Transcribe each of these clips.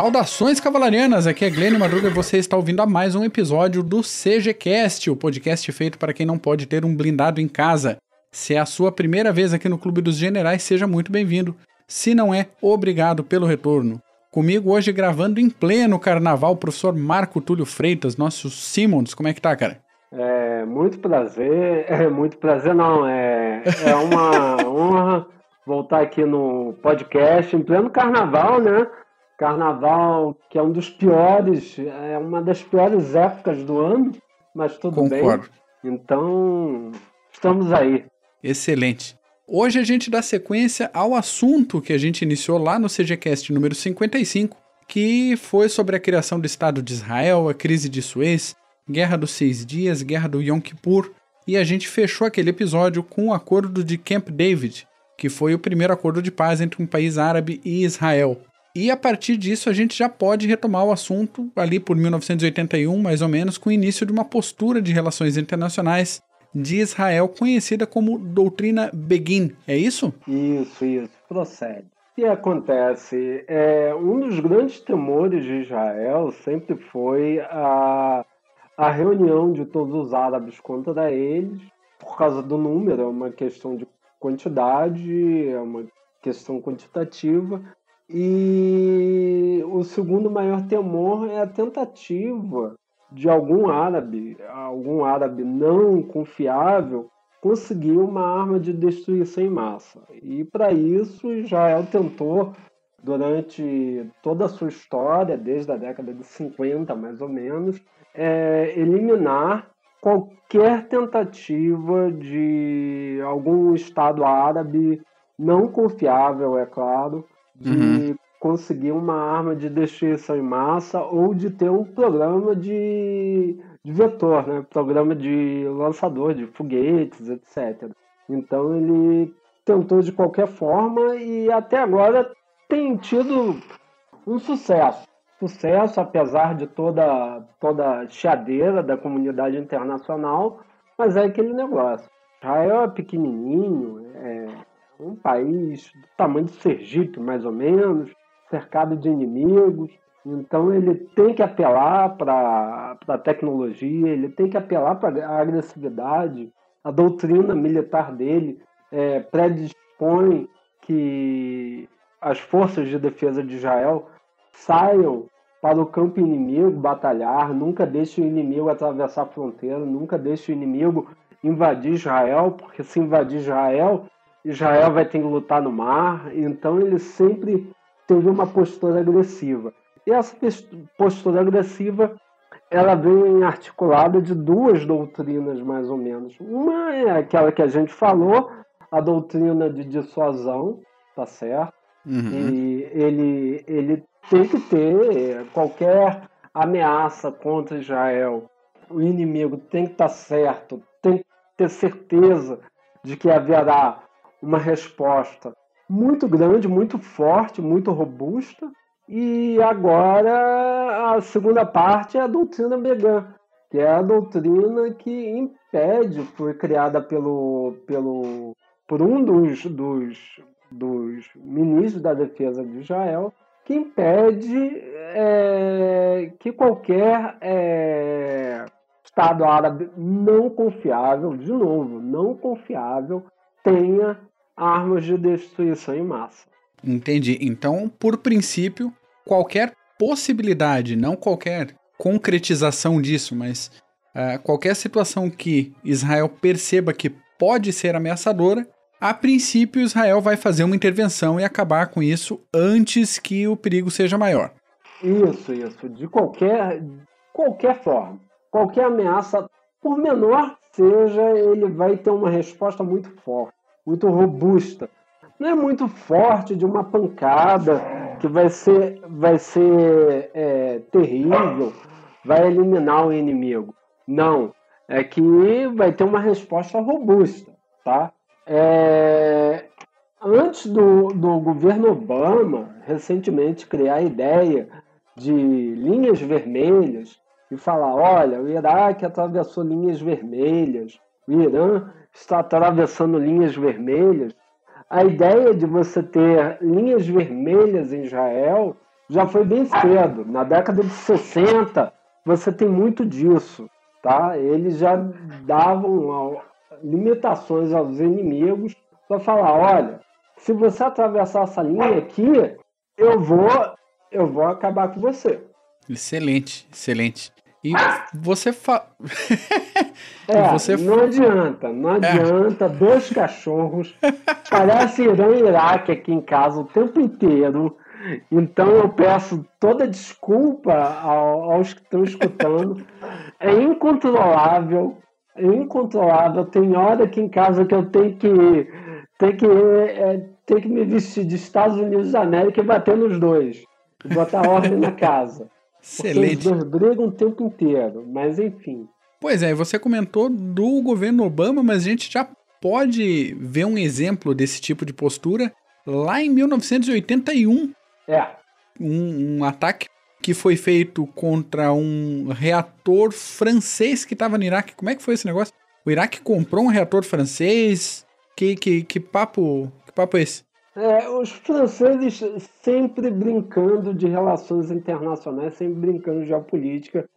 Saudações cavalarianas, aqui é Glenn Madruga e você está ouvindo a mais um episódio do CGCast, o podcast feito para quem não pode ter um blindado em casa. Se é a sua primeira vez aqui no Clube dos Generais, seja muito bem-vindo. Se não é, obrigado pelo retorno. Comigo hoje gravando em pleno carnaval, o professor Marco Túlio Freitas, nosso Simons. Como é que tá, cara? É muito prazer, é muito prazer não, é, é uma honra voltar aqui no podcast em pleno carnaval, né? Carnaval, que é um dos piores, é uma das piores épocas do ano, mas tudo Concordo. bem. Então, estamos aí. Excelente. Hoje a gente dá sequência ao assunto que a gente iniciou lá no CGCast número 55, que foi sobre a criação do Estado de Israel, a crise de Suez, Guerra dos Seis Dias, Guerra do Yom Kippur, e a gente fechou aquele episódio com o acordo de Camp David, que foi o primeiro acordo de paz entre um país árabe e Israel. E a partir disso a gente já pode retomar o assunto ali por 1981, mais ou menos, com o início de uma postura de relações internacionais de Israel conhecida como doutrina Begin. É isso? Isso, isso. Procede. Que acontece? É, um dos grandes temores de Israel sempre foi a, a reunião de todos os árabes contra eles, por causa do número, é uma questão de quantidade, é uma questão quantitativa, e o segundo maior temor é a tentativa de algum árabe, algum árabe não confiável, conseguir uma arma de destruição em massa. E para isso Israel tentou durante toda a sua história, desde a década de 50 mais ou menos, é, eliminar qualquer tentativa de algum Estado árabe não confiável, é claro, de uhum. Conseguir uma arma de destruição em massa ou de ter um programa de, de vetor, né? programa de lançador de foguetes, etc. Então ele tentou de qualquer forma e até agora tem tido um sucesso. Sucesso, apesar de toda, toda a chiadeira da comunidade internacional, mas é aquele negócio. Israel é pequenininho, é, um país do tamanho de Sergipe, mais ou menos, cercado de inimigos. Então ele tem que apelar para a tecnologia, ele tem que apelar para a agressividade. A doutrina militar dele é, predispõe que as forças de defesa de Israel saiam para o campo inimigo batalhar, nunca deixe o inimigo atravessar a fronteira, nunca deixe o inimigo invadir Israel, porque se invadir Israel, Israel vai ter que lutar no mar, então ele sempre teve uma postura agressiva. E essa postura agressiva ela vem articulada de duas doutrinas, mais ou menos. Uma é aquela que a gente falou, a doutrina de dissuasão, tá certo? Uhum. E ele, ele tem que ter qualquer ameaça contra Israel. O inimigo tem que estar tá certo, tem que ter certeza de que haverá uma resposta muito grande, muito forte, muito robusta. E agora a segunda parte é a doutrina Began, que é a doutrina que impede, foi criada pelo, pelo, por um dos, dos, dos ministros da defesa de Israel, que impede é, que qualquer é, Estado árabe não confiável, de novo, não confiável, tenha armas de destruição em massa. Entendi. Então, por princípio, qualquer possibilidade, não qualquer concretização disso, mas uh, qualquer situação que Israel perceba que pode ser ameaçadora, a princípio Israel vai fazer uma intervenção e acabar com isso antes que o perigo seja maior. Isso, isso. De qualquer, qualquer forma. Qualquer ameaça, por menor seja, ele vai ter uma resposta muito forte muito robusta. Não é muito forte de uma pancada que vai ser, vai ser é, terrível, vai eliminar o inimigo. Não. É que vai ter uma resposta robusta. Tá? É, antes do, do governo Obama, recentemente, criar a ideia de linhas vermelhas e falar: olha, o Iraque atravessou linhas vermelhas, o Irã está atravessando linhas vermelhas. A ideia de você ter linhas vermelhas em Israel já foi bem cedo. Na década de 60, você tem muito disso, tá? Eles já davam limitações aos inimigos para falar, olha, se você atravessar essa linha aqui, eu vou, eu vou acabar com você. Excelente, excelente. E você fa... é, você não adianta, não é. adianta. É. Dois cachorros. Parece Irã e Iraque aqui em casa o tempo inteiro. Então eu peço toda desculpa aos que estão escutando. É incontrolável, é incontrolável. Tem hora aqui em casa que eu tenho que, tenho que, é, tenho que me vestir de Estados Unidos da América e bater nos dois. Botar ordem na casa. Excelente. Os dois brigam o tempo inteiro, mas enfim. Pois é, você comentou do governo Obama, mas a gente já pode ver um exemplo desse tipo de postura lá em 1981, é. Um, um ataque que foi feito contra um reator francês que estava no Iraque. Como é que foi esse negócio? O Iraque comprou um reator francês? Que, que, que papo que papo é esse? É, os franceses sempre brincando de relações internacionais, sempre brincando de geopolítica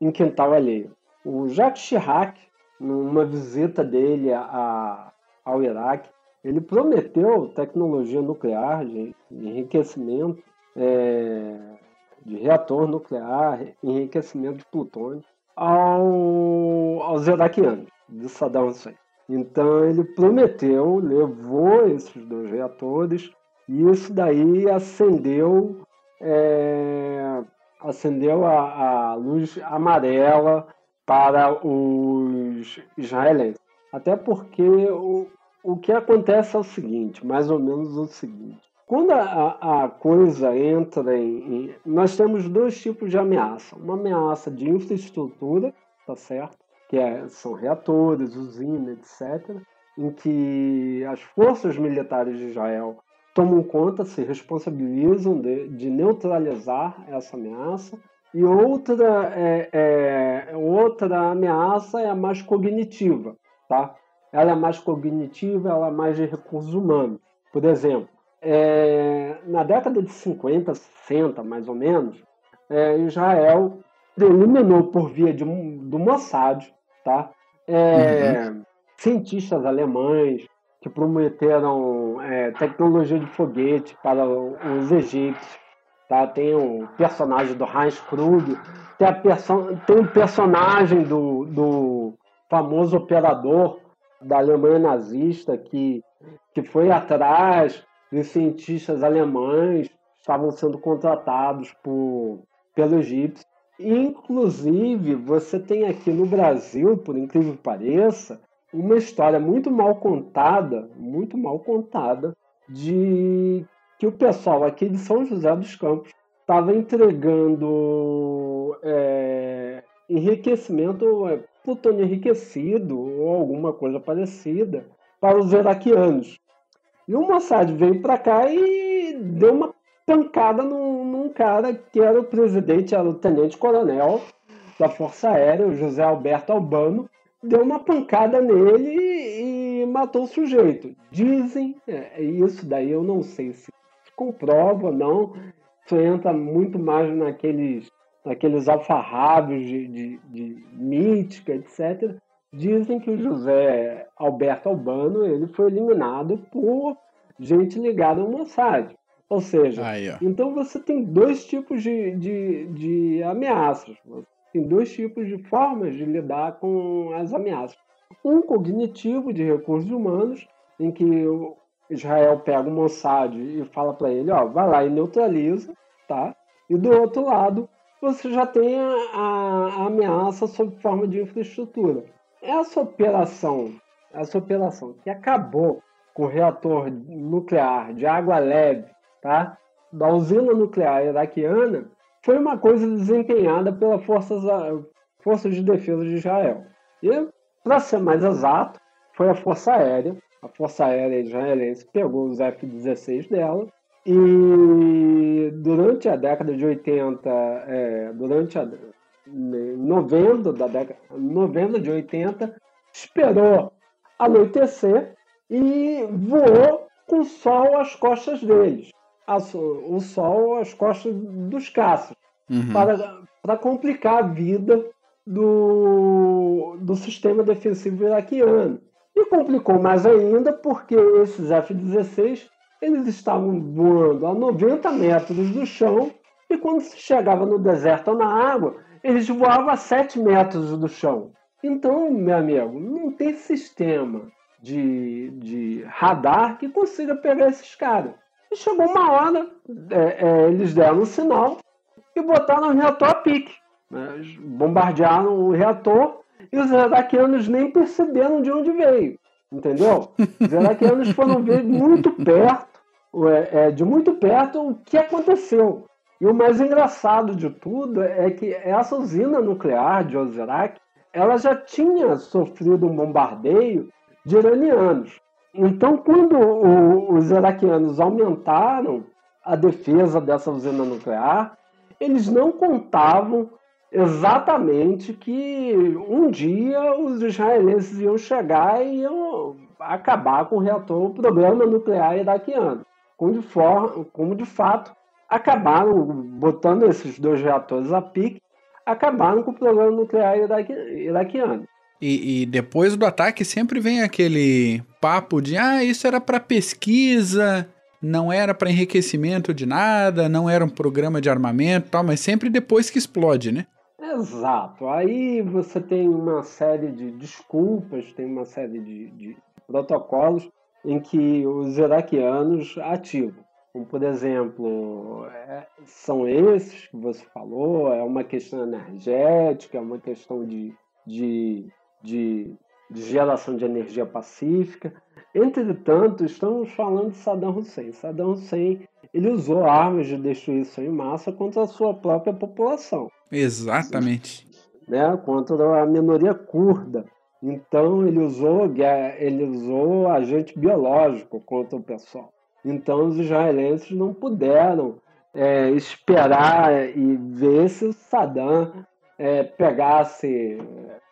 em quintal alheio. O Jacques Chirac, numa visita dele a, ao Iraque, ele prometeu tecnologia nuclear de enriquecimento é, de reator nuclear, enriquecimento de plutônio ao, aos iraquianos de Saddam Hussein. Então ele prometeu, levou esses dois reatores e isso daí acendeu, é, acendeu a, a luz amarela para os israelenses. Até porque o, o que acontece é o seguinte, mais ou menos o seguinte. Quando a, a coisa entra em, em, Nós temos dois tipos de ameaça. Uma ameaça de infraestrutura, tá certo? Que é, são reatores, usinas, etc. Em que as forças militares de Israel tomam conta, se responsabilizam de, de neutralizar essa ameaça. E outra, é, é, outra ameaça é a mais cognitiva, tá? ela é mais cognitiva, ela é mais de recursos humanos. Por exemplo, é, na década de 50, 60, mais ou menos, é, Israel eliminou por via de, do Mossad tá? É, uhum. cientistas alemães que prometeram é, tecnologia de foguete para os egípcios. Tá? Tem o personagem do Heinz Krug, tem, a perso tem o personagem do, do famoso operador da Alemanha nazista que, que foi atrás dos cientistas alemães que estavam sendo contratados por, pelo egípcio. Inclusive, você tem aqui no Brasil, por incrível que pareça, uma história muito mal contada, muito mal contada, de que o pessoal aqui de São José dos Campos estava entregando é, enriquecimento é, plutônio enriquecido ou alguma coisa parecida para os iraquianos. E o Mossad veio para cá e deu uma pancada num, cara que era o presidente, era o tenente-coronel da Força Aérea, o José Alberto Albano, deu uma pancada nele e, matou o sujeito. Dizem, é, isso daí eu não sei se comprova ou não, isso entra muito mais naqueles aqueles alfarrábios de, de, de mítica, etc., dizem que o José Alberto Albano ele foi eliminado por gente ligada ao Mossad. Ou seja, Aí, então você tem dois tipos de, de, de ameaças. Tem dois tipos de formas de lidar com as ameaças. Um cognitivo de recursos humanos, em que Israel pega o Mossad e fala para ele, ó, vai lá e neutraliza, tá? E do outro lado, você já tem a, a, ameaça sob forma de infraestrutura. Essa operação, essa operação que acabou com o reator nuclear de água leve, tá? Da usina nuclear iraquiana, foi uma coisa desempenhada pelas forças, forças de defesa de Israel. E, para ser mais exato, foi a Força Aérea. A Força Aérea israelense pegou os F-16 dela e durante a década de 80, é, durante a novembro da década, novembro de 80, esperou anoitecer e voou com o sol às costas deles. O Sol às costas dos caças, uhum. para, para complicar a vida do, do sistema defensivo iraquiano. E complicou mais ainda porque esses F-16 eles estavam voando a 90 metros do chão e quando se chegava no deserto ou na água, eles voavam a 7 metros do chão. Então, meu amigo, não tem sistema de, de radar que consiga pegar esses caras. E chegou uma hora, é, é, eles deram um sinal e botaram o reator a pique. Né? Bombardearam o reator e os iraquianos nem perceberam de onde veio. Entendeu? Os iraquianos foram ver muito perto, é, de muito perto, o que aconteceu. E o mais engraçado de tudo é que essa usina nuclear de Osirak, ela já tinha sofrido um bombardeio de iranianos. Então, quando os iraquianos aumentaram a defesa dessa usina nuclear, eles não contavam exatamente que um dia os israelenses iam chegar e iam acabar com o reator, o programa nuclear iraquiano. Como de, for, como de fato acabaram botando esses dois reatores a pique, acabaram com o programa nuclear iraquiano. E, e, depois do ataque sempre vem aquele papo de ah, isso era para pesquisa, não era para enriquecimento de nada, não era um programa de armamento, tal, mas sempre depois que explode, né? Exato. Aí você tem uma série de desculpas, tem uma série de, de protocolos em que os iraquianos ativam. Como, por exemplo, é, são esses que você falou, é uma questão energética, é uma questão de, de, de, de geração de energia pacífica. Entretanto, estamos falando de Saddam Hussein. Saddam Hussein ele usou armas de destruição em massa contra a sua própria população. Exatamente. Né, contra a minoria curda. Então ele usou ele usou agente biológico contra o pessoal. Então os israelenses não puderam é, esperar e ver se o Saddam é, pegasse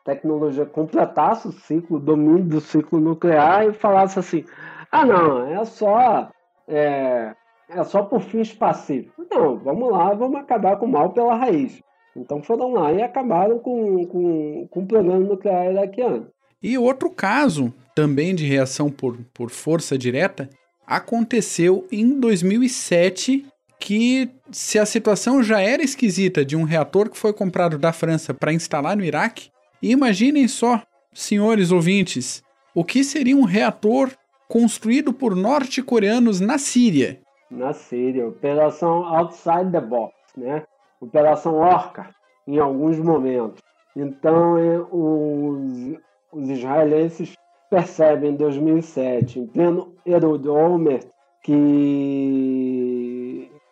tecnologia, completasse o ciclo, o domínio do ciclo nuclear e falasse assim: ah, não, é só é, é só por fins pacíficos. Não, vamos lá, vamos acabar com o mal pela raiz. Então foram lá e acabaram com, com, com o programa nuclear iraquiano. E outro caso, também de reação por, por força direta, aconteceu em 2007, que se a situação já era esquisita de um reator que foi comprado da França para instalar no Iraque, imaginem só, senhores ouvintes, o que seria um reator construído por norte-coreanos na Síria na Síria, Operação Outside the Box, né? Operação Orca, em alguns momentos. Então, é, os, os israelenses percebem em 2007, em pleno Erud Olmert, que,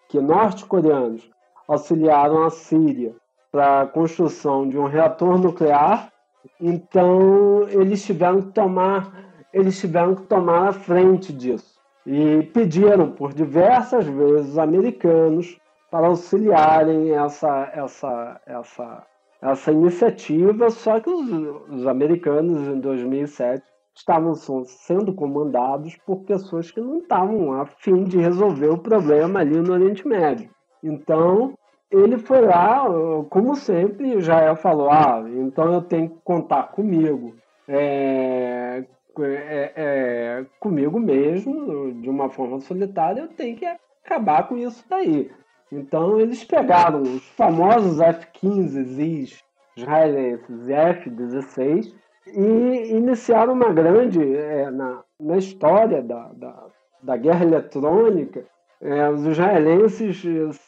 que norte-coreanos auxiliaram a Síria para a construção de um reator nuclear, então eles tiveram que tomar eles tiveram que tomar a frente disso. E pediram por diversas vezes americanos para auxiliarem essa, essa, essa, essa iniciativa, só que os, os americanos em 2007 estavam sendo comandados por pessoas que não estavam a fim de resolver o problema ali no Oriente Médio. Então, ele foi lá, como sempre, Israel falou: ah, então eu tenho que contar comigo. É, é, é, comigo mesmo, de uma forma solitária, eu tenho que acabar com isso daí. Então eles pegaram os famosos F-15 israelenses e F-16 e iniciaram uma grande, é, na, na história da, da, da guerra eletrônica, é, os israelenses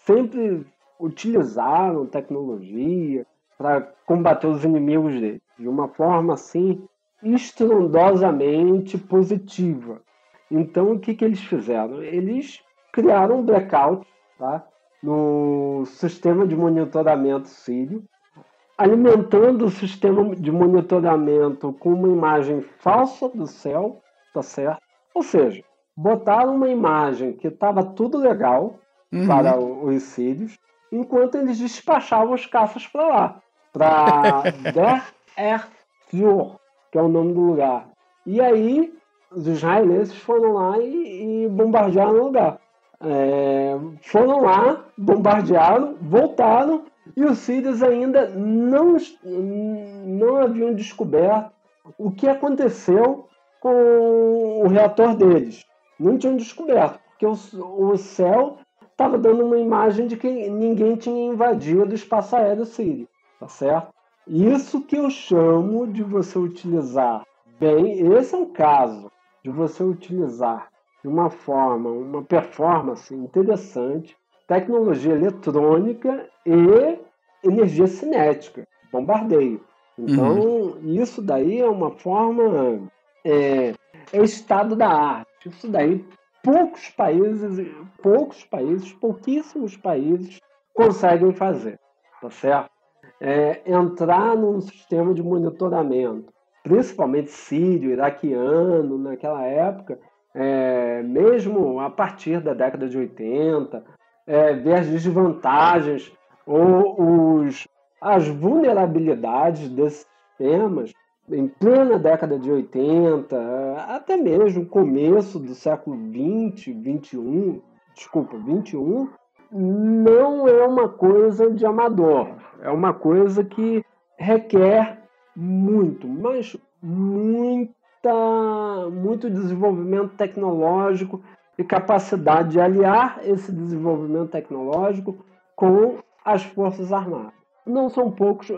sempre utilizaram tecnologia para combater os inimigos deles, de uma forma assim estrondosamente positiva. Então, o que, que eles fizeram? Eles criaram um blackout tá? no sistema de monitoramento sírio, alimentando o sistema de monitoramento com uma imagem falsa do céu, tá certo? Ou seja, botaram uma imagem que estava tudo legal uhum. para os sírios, enquanto eles despachavam os caças para lá, para Der Er que é o nome do lugar. E aí os israelenses foram lá e, e bombardearam o lugar. é, foram lá, bombardearam, voltaram e os sírios ainda não, não haviam descoberto o que aconteceu com o reator deles. Não tinham descoberto, porque o, o céu estava dando uma imagem de que ninguém tinha invadido o espaço aéreo sírio, tá certo? Isso que eu chamo de você utilizar bem, esse é um caso de você utilizar de uma forma, uma performance interessante, tecnologia eletrônica e energia cinética, bombardeio. Então, uhum. isso daí é uma forma. É, é estado da arte. Isso daí, poucos países, poucos países, pouquíssimos países conseguem fazer. Tá certo? É, entrar num sistema de monitoramento, principalmente sírio, iraquiano, naquela época, é, mesmo a partir da década de 80, é, ver as desvantagens ou os, as vulnerabilidades desses sistemas em plena década de 80, até mesmo começo do século 20, 21, desculpa, 21, não é uma coisa de amador, é uma coisa que requer muito, mas muita, muito desenvolvimento tecnológico e capacidade de aliar esse desenvolvimento tecnológico com as Forças Armadas. Não são poucos,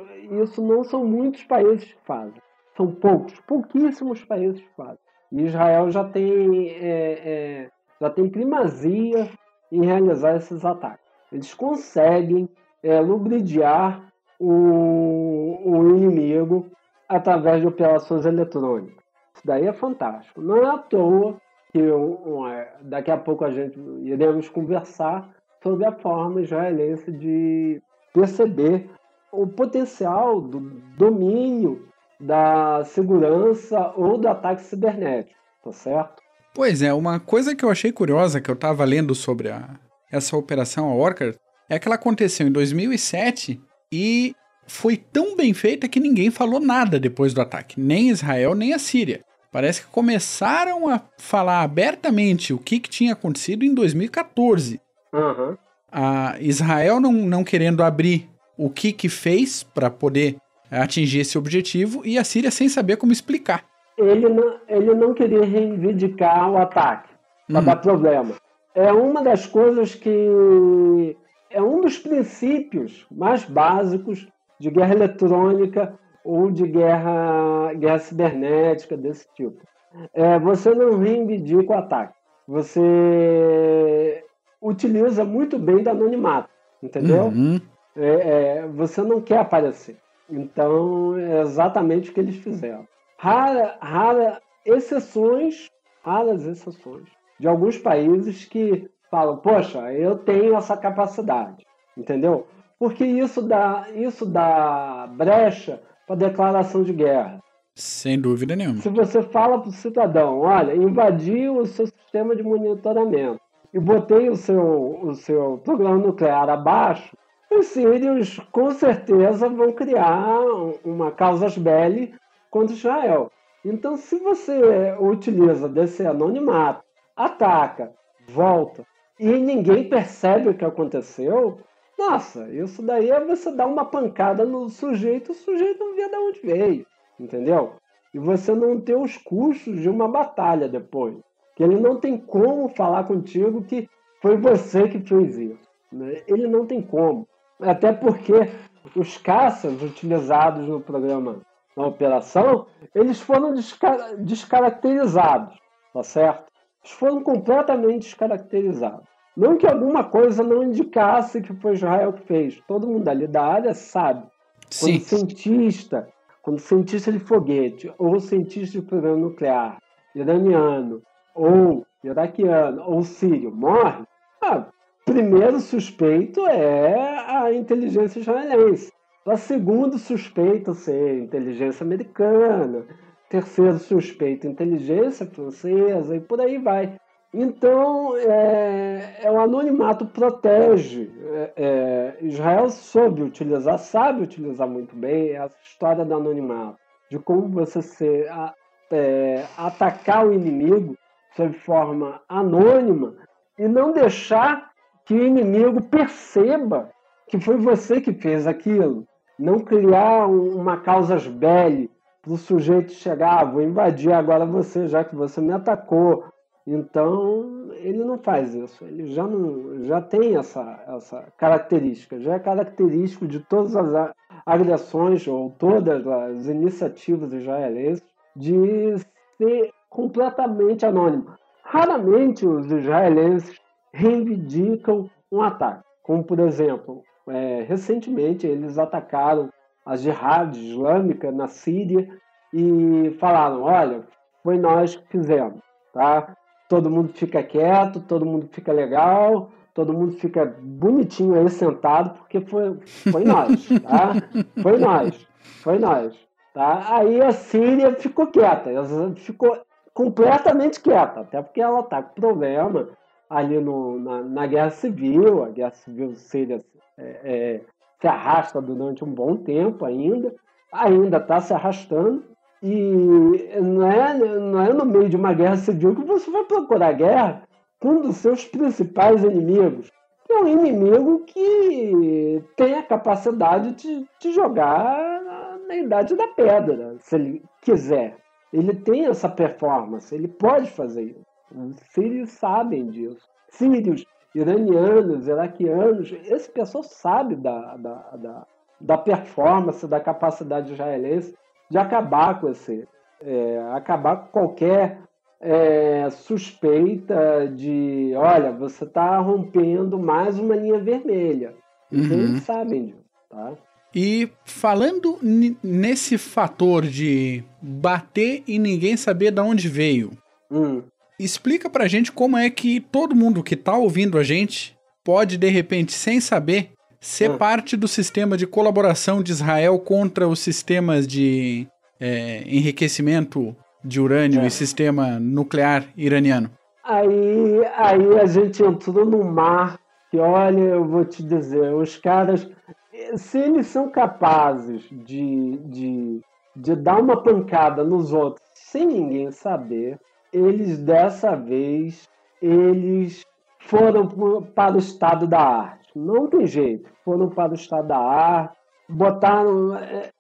isso não são muitos países que fazem. São poucos, pouquíssimos países fazem. E Israel já tem, é, é, já tem primazia em realizar esses ataques. Eles conseguem é, lubridiar o, o inimigo através de operações eletrônicas. Isso daí é fantástico. Não é à toa que daqui a pouco a gente iremos conversar sobre a forma israelense de perceber o potencial do domínio da segurança ou do ataque cibernético, tá certo? Pois é, uma coisa que eu achei curiosa que eu estava lendo sobre a, essa operação a Orca é que ela aconteceu em 2007 e foi tão bem feita que ninguém falou nada depois do ataque, nem Israel nem a Síria. Parece que começaram a falar abertamente o que, que tinha acontecido em 2014. Uhum. A Israel não, não querendo abrir o que, que fez para poder atingir esse objetivo e a Síria sem saber como explicar. Ele não, ele não queria reivindicar o ataque para uhum. dar problema. É uma das coisas que é um dos princípios mais básicos de guerra eletrônica ou de guerra, guerra cibernética desse tipo. É, você não reivindica o ataque. Você utiliza muito bem do anonimato, entendeu? Uhum. É, é, você não quer aparecer. Então, é exatamente o que eles fizeram. Rara, rara exceções, raras exceções, de alguns países que falam, poxa, eu tenho essa capacidade, entendeu? Porque isso dá, isso dá brecha para declaração de guerra. Sem dúvida nenhuma. Se você fala para o cidadão, olha, invadi o seu sistema de monitoramento e botei o seu, o seu programa nuclear abaixo, os sírios com certeza vão criar uma causa belli contra Israel. Então, se você utiliza desse anonimato, ataca, volta e ninguém percebe o que aconteceu, nossa, isso daí é você dar uma pancada no sujeito, o sujeito não vê de onde veio, entendeu? E você não ter os custos de uma batalha depois. Que ele não tem como falar contigo que foi você que fez isso. Né? Ele não tem como. Até porque os caças utilizados no programa, na operação, eles foram descar descaracterizados, tá certo? Eles foram completamente descaracterizados. Não que alguma coisa não indicasse que foi Israel que fez. Todo mundo ali da área sabe. Quando Sim. cientista, quando cientista de foguete, ou cientista de programa nuclear, iraniano, ou iraquiano, ou sírio, morre, ah, primeiro suspeito é a inteligência israelense. O segundo suspeito ser inteligência americana. Terceiro suspeito, inteligência francesa, e por aí vai. Então, é, é, o anonimato protege. É, é, Israel soube utilizar, sabe utilizar muito bem essa história do anonimato, de como você ser, a, é, atacar o inimigo de forma anônima e não deixar que o inimigo perceba que foi você que fez aquilo. Não criar uma causa belli para o sujeito chegar, ah, vou invadir agora você, já que você me atacou. Então, ele não faz isso. Ele já, não, já tem essa, essa característica. Já é característico de todas as agressões ou todas as iniciativas israelenses de ser completamente anônimo. Raramente os israelenses reivindicam um ataque. Como, por exemplo, é, recentemente eles atacaram a jihad islâmica na Síria e falaram: olha, foi nós que fizemos, tá? Todo mundo fica quieto, todo mundo fica legal, todo mundo fica bonitinho aí sentado, porque foi, foi nós, tá? Foi nós, foi nós, tá? Aí a Síria ficou quieta, ficou completamente quieta, até porque ela tá com problema ali no, na, na guerra civil, a guerra civil síria é, é, se arrasta durante um bom tempo ainda, ainda está se arrastando, e não é, não é no meio de uma guerra civil que você vai procurar guerra com um dos seus principais inimigos. É um inimigo que tem a capacidade de, de jogar na idade da pedra, se ele quiser. Ele tem essa performance, ele pode fazer isso. Os sírios sabem disso. Sírios, iranianos, iraquianos, esse pessoal sabe da, da, da, da performance, da capacidade israelense de acabar com esse, é, acabar com qualquer é, suspeita de, olha, você está rompendo mais uma linha vermelha. Uhum. Eles sabem disso, tá? E falando nesse fator de bater e ninguém saber de onde veio, hum. Explica pra gente como é que todo mundo que tá ouvindo a gente pode, de repente, sem saber, ser hum. parte do sistema de colaboração de Israel contra os sistemas de é, enriquecimento de urânio é. e sistema nuclear iraniano? Aí, aí a gente entrou no mar que, olha, eu vou te dizer, os caras se eles são capazes de, de, de dar uma pancada nos outros sem ninguém saber, eles dessa vez eles foram para o estado da arte. Não tem jeito, foram para o estado da arte, botaram, é,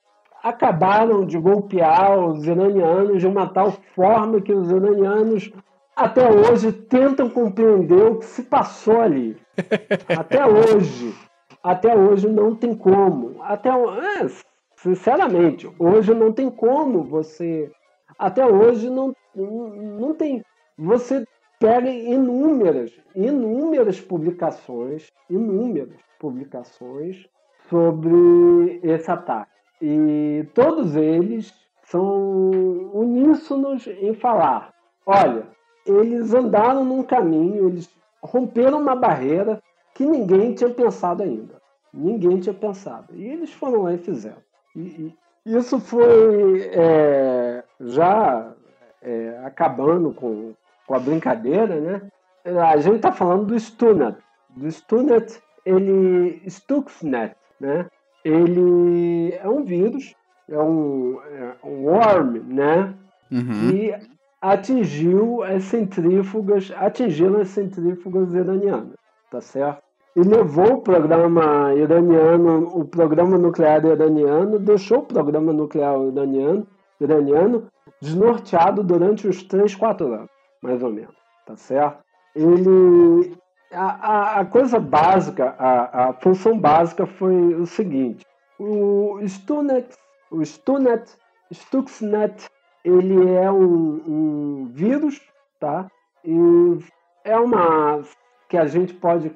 acabaram de golpear os iranianos de uma tal forma que os iranianos até hoje tentam compreender o que se passou ali. Até hoje até hoje não tem como. Até é, sinceramente, hoje não tem como você. Até hoje não, não tem. Você pega inúmeras, inúmeras publicações, inúmeras publicações sobre esse ataque. E todos eles são uníssonos em falar: olha, eles andaram num caminho, eles romperam uma barreira que ninguém tinha pensado ainda. Ninguém tinha pensado. E eles foram lá e fizeram. E, e isso foi é, já é, acabando com, com a brincadeira, né? A gente está falando do Stunet. Do Stunet, ele. Stuxnet, né? Ele é um vírus, é um, é um worm, né? Uhum. Que atingiu as centrífugas, atingiram as centrífugas iranianas, tá certo? e levou o programa iraniano, o programa nuclear iraniano, deixou o programa nuclear iraniano, iraniano desnorteado durante uns 3, 4 anos, mais ou menos, tá certo? Ele, a, a, a coisa básica, a, a função básica foi o seguinte, o Stunet, o Stunet, Stuxnet, ele é um, um vírus, tá? E é uma que a gente pode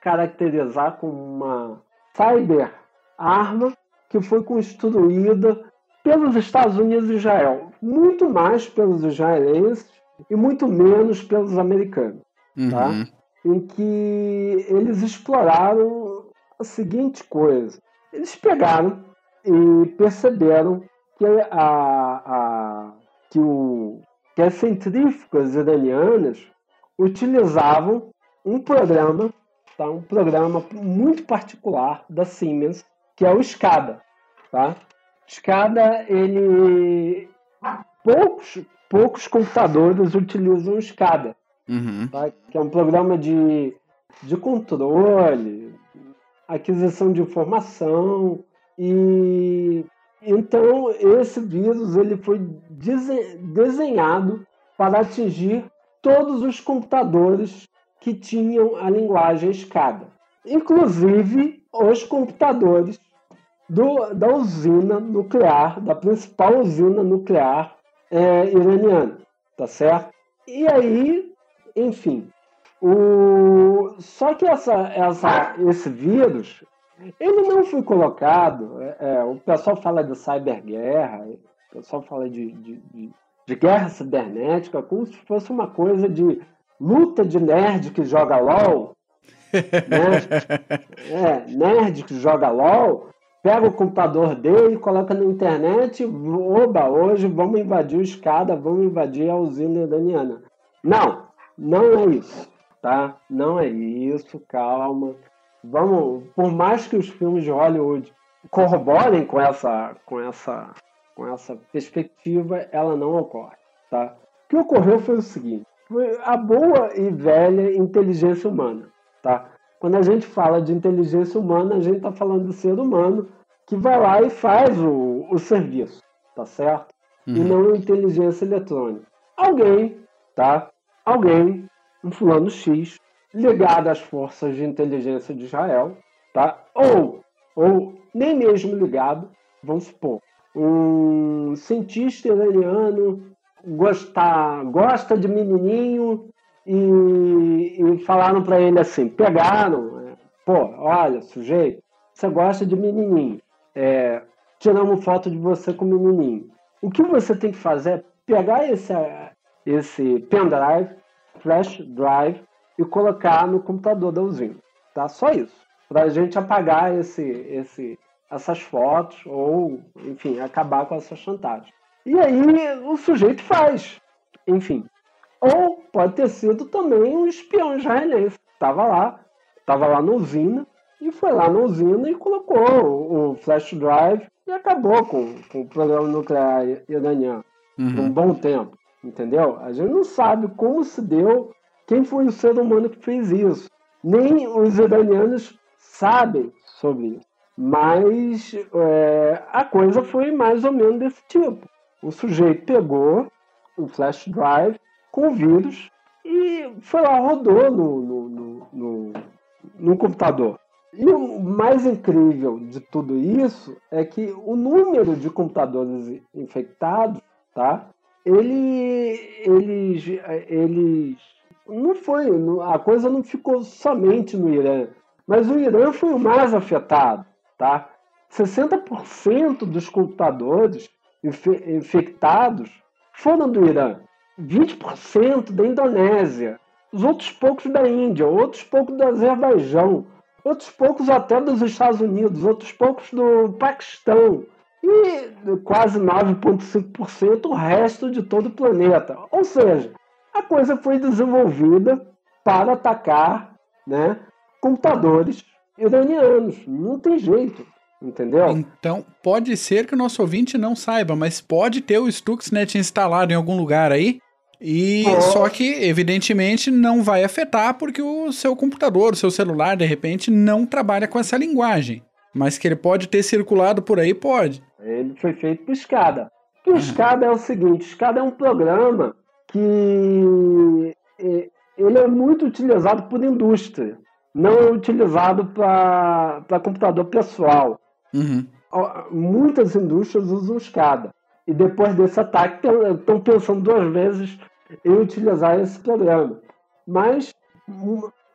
caracterizar como uma cyber arma que foi construída pelos Estados Unidos e Israel, muito mais pelos israelenses e muito menos pelos americanos, tá? uhum. tá? Em que eles exploraram a seguinte coisa: eles pegaram e perceberam que a, a que, o, que as centrífugas iranianas utilizavam um programa tá? um programa muito particular da Siemens, que é o SCADA. Tá? SCADA, ele... Poucos, poucos computadores utilizam o SCADA. uhum. tá? que é um programa de, de controle, aquisição de informação e então esse vírus ele foi desenhado para atingir todos os computadores que tinham a linguagem SCADA, inclusive os computadores do, da usina nuclear, da principal usina nuclear é, iraniana, tá certo? E aí, enfim, o... só que essa, essa, esse vírus, ele não foi colocado, é, é, o pessoal fala de cyberguerra, o pessoal fala de, de, de, de guerra cibernética como se fosse uma coisa de luta de nerd que joga LOL, nerd, é, nerd que joga LOL, pega o computador dele, coloca na internet, oba, hoje vamos invadir o escada, vamos invadir a usina iraniana. Não, não é isso, tá? Não é isso, calma. Vamos, por mais que os filmes de Hollywood corroborem com essa, com essa, com essa perspectiva, ela não ocorre, tá? O que ocorreu foi o seguinte: foi a boa e velha inteligência humana, tá? Quando a gente fala de inteligência humana, a gente está falando do ser humano que vai lá e faz o, o serviço, tá certo? Uhum. E não inteligência eletrônica. Alguém, tá? Alguém, um fulano X, ligado às forças de inteligência de Israel, tá? Ou, ou nem mesmo ligado, vamos supor, um cientista iraniano gosta, gosta de menininho e, e falaram para ele assim, pegaram, é, pô, olha, sujeito, você gosta de menininho é, tiramos foto de você com menininho. O que você tem que fazer é pegar esse, esse pendrive, flash drive, e colocar no computador da usina. Tá? Só isso. Para a gente apagar esse, esse, essas fotos ou, enfim, acabar com essa chantagem. E aí o sujeito faz. Enfim. Ou pode ter sido também um espião israelense. Estava lá, estava lá na usina, e foi lá na usina e colocou o flash drive e acabou com, com o programa nuclear iraniano uhum. por um bom tempo, entendeu? A gente não sabe como se deu, quem foi o ser humano que fez isso. Nem os iranianos sabem sobre isso. Mas é, a coisa foi mais ou menos desse tipo. O sujeito pegou o flash drive com o vírus e foi lá, rodou no, no, no, no, no computador. E o mais incrível de tudo isso é que o número de computadores infectados, tá? Ele, eles, eles não foi, a coisa não ficou somente no Irã, mas o Irã foi o mais afetado, tá? 60% dos computadores infectados foram do Irã, 20% da Indonésia, os outros poucos da Índia, outros poucos do Azerbaijão, outros poucos até dos Estados Unidos, outros poucos do Paquistão e quase 9,5% o resto de todo o planeta. Ou seja, a coisa foi desenvolvida para atacar né, computadores iranianos. Não tem jeito. Entendeu? Então, pode ser que o nosso ouvinte não saiba, mas pode ter o Stuxnet instalado em algum lugar aí e oh. só que, evidentemente, não vai afetar porque o seu computador, o seu celular, de repente, não trabalha com essa linguagem. Mas que ele pode ter circulado por aí, pode. Ele foi feito por SCADA. o. SCADA é o seguinte: SCADA é um programa que é, ele é muito utilizado por indústria, não é utilizado para computador pessoal. Uhum. Muitas indústrias usam SCADA e depois desse ataque estão pensando duas vezes em utilizar esse programa. Mas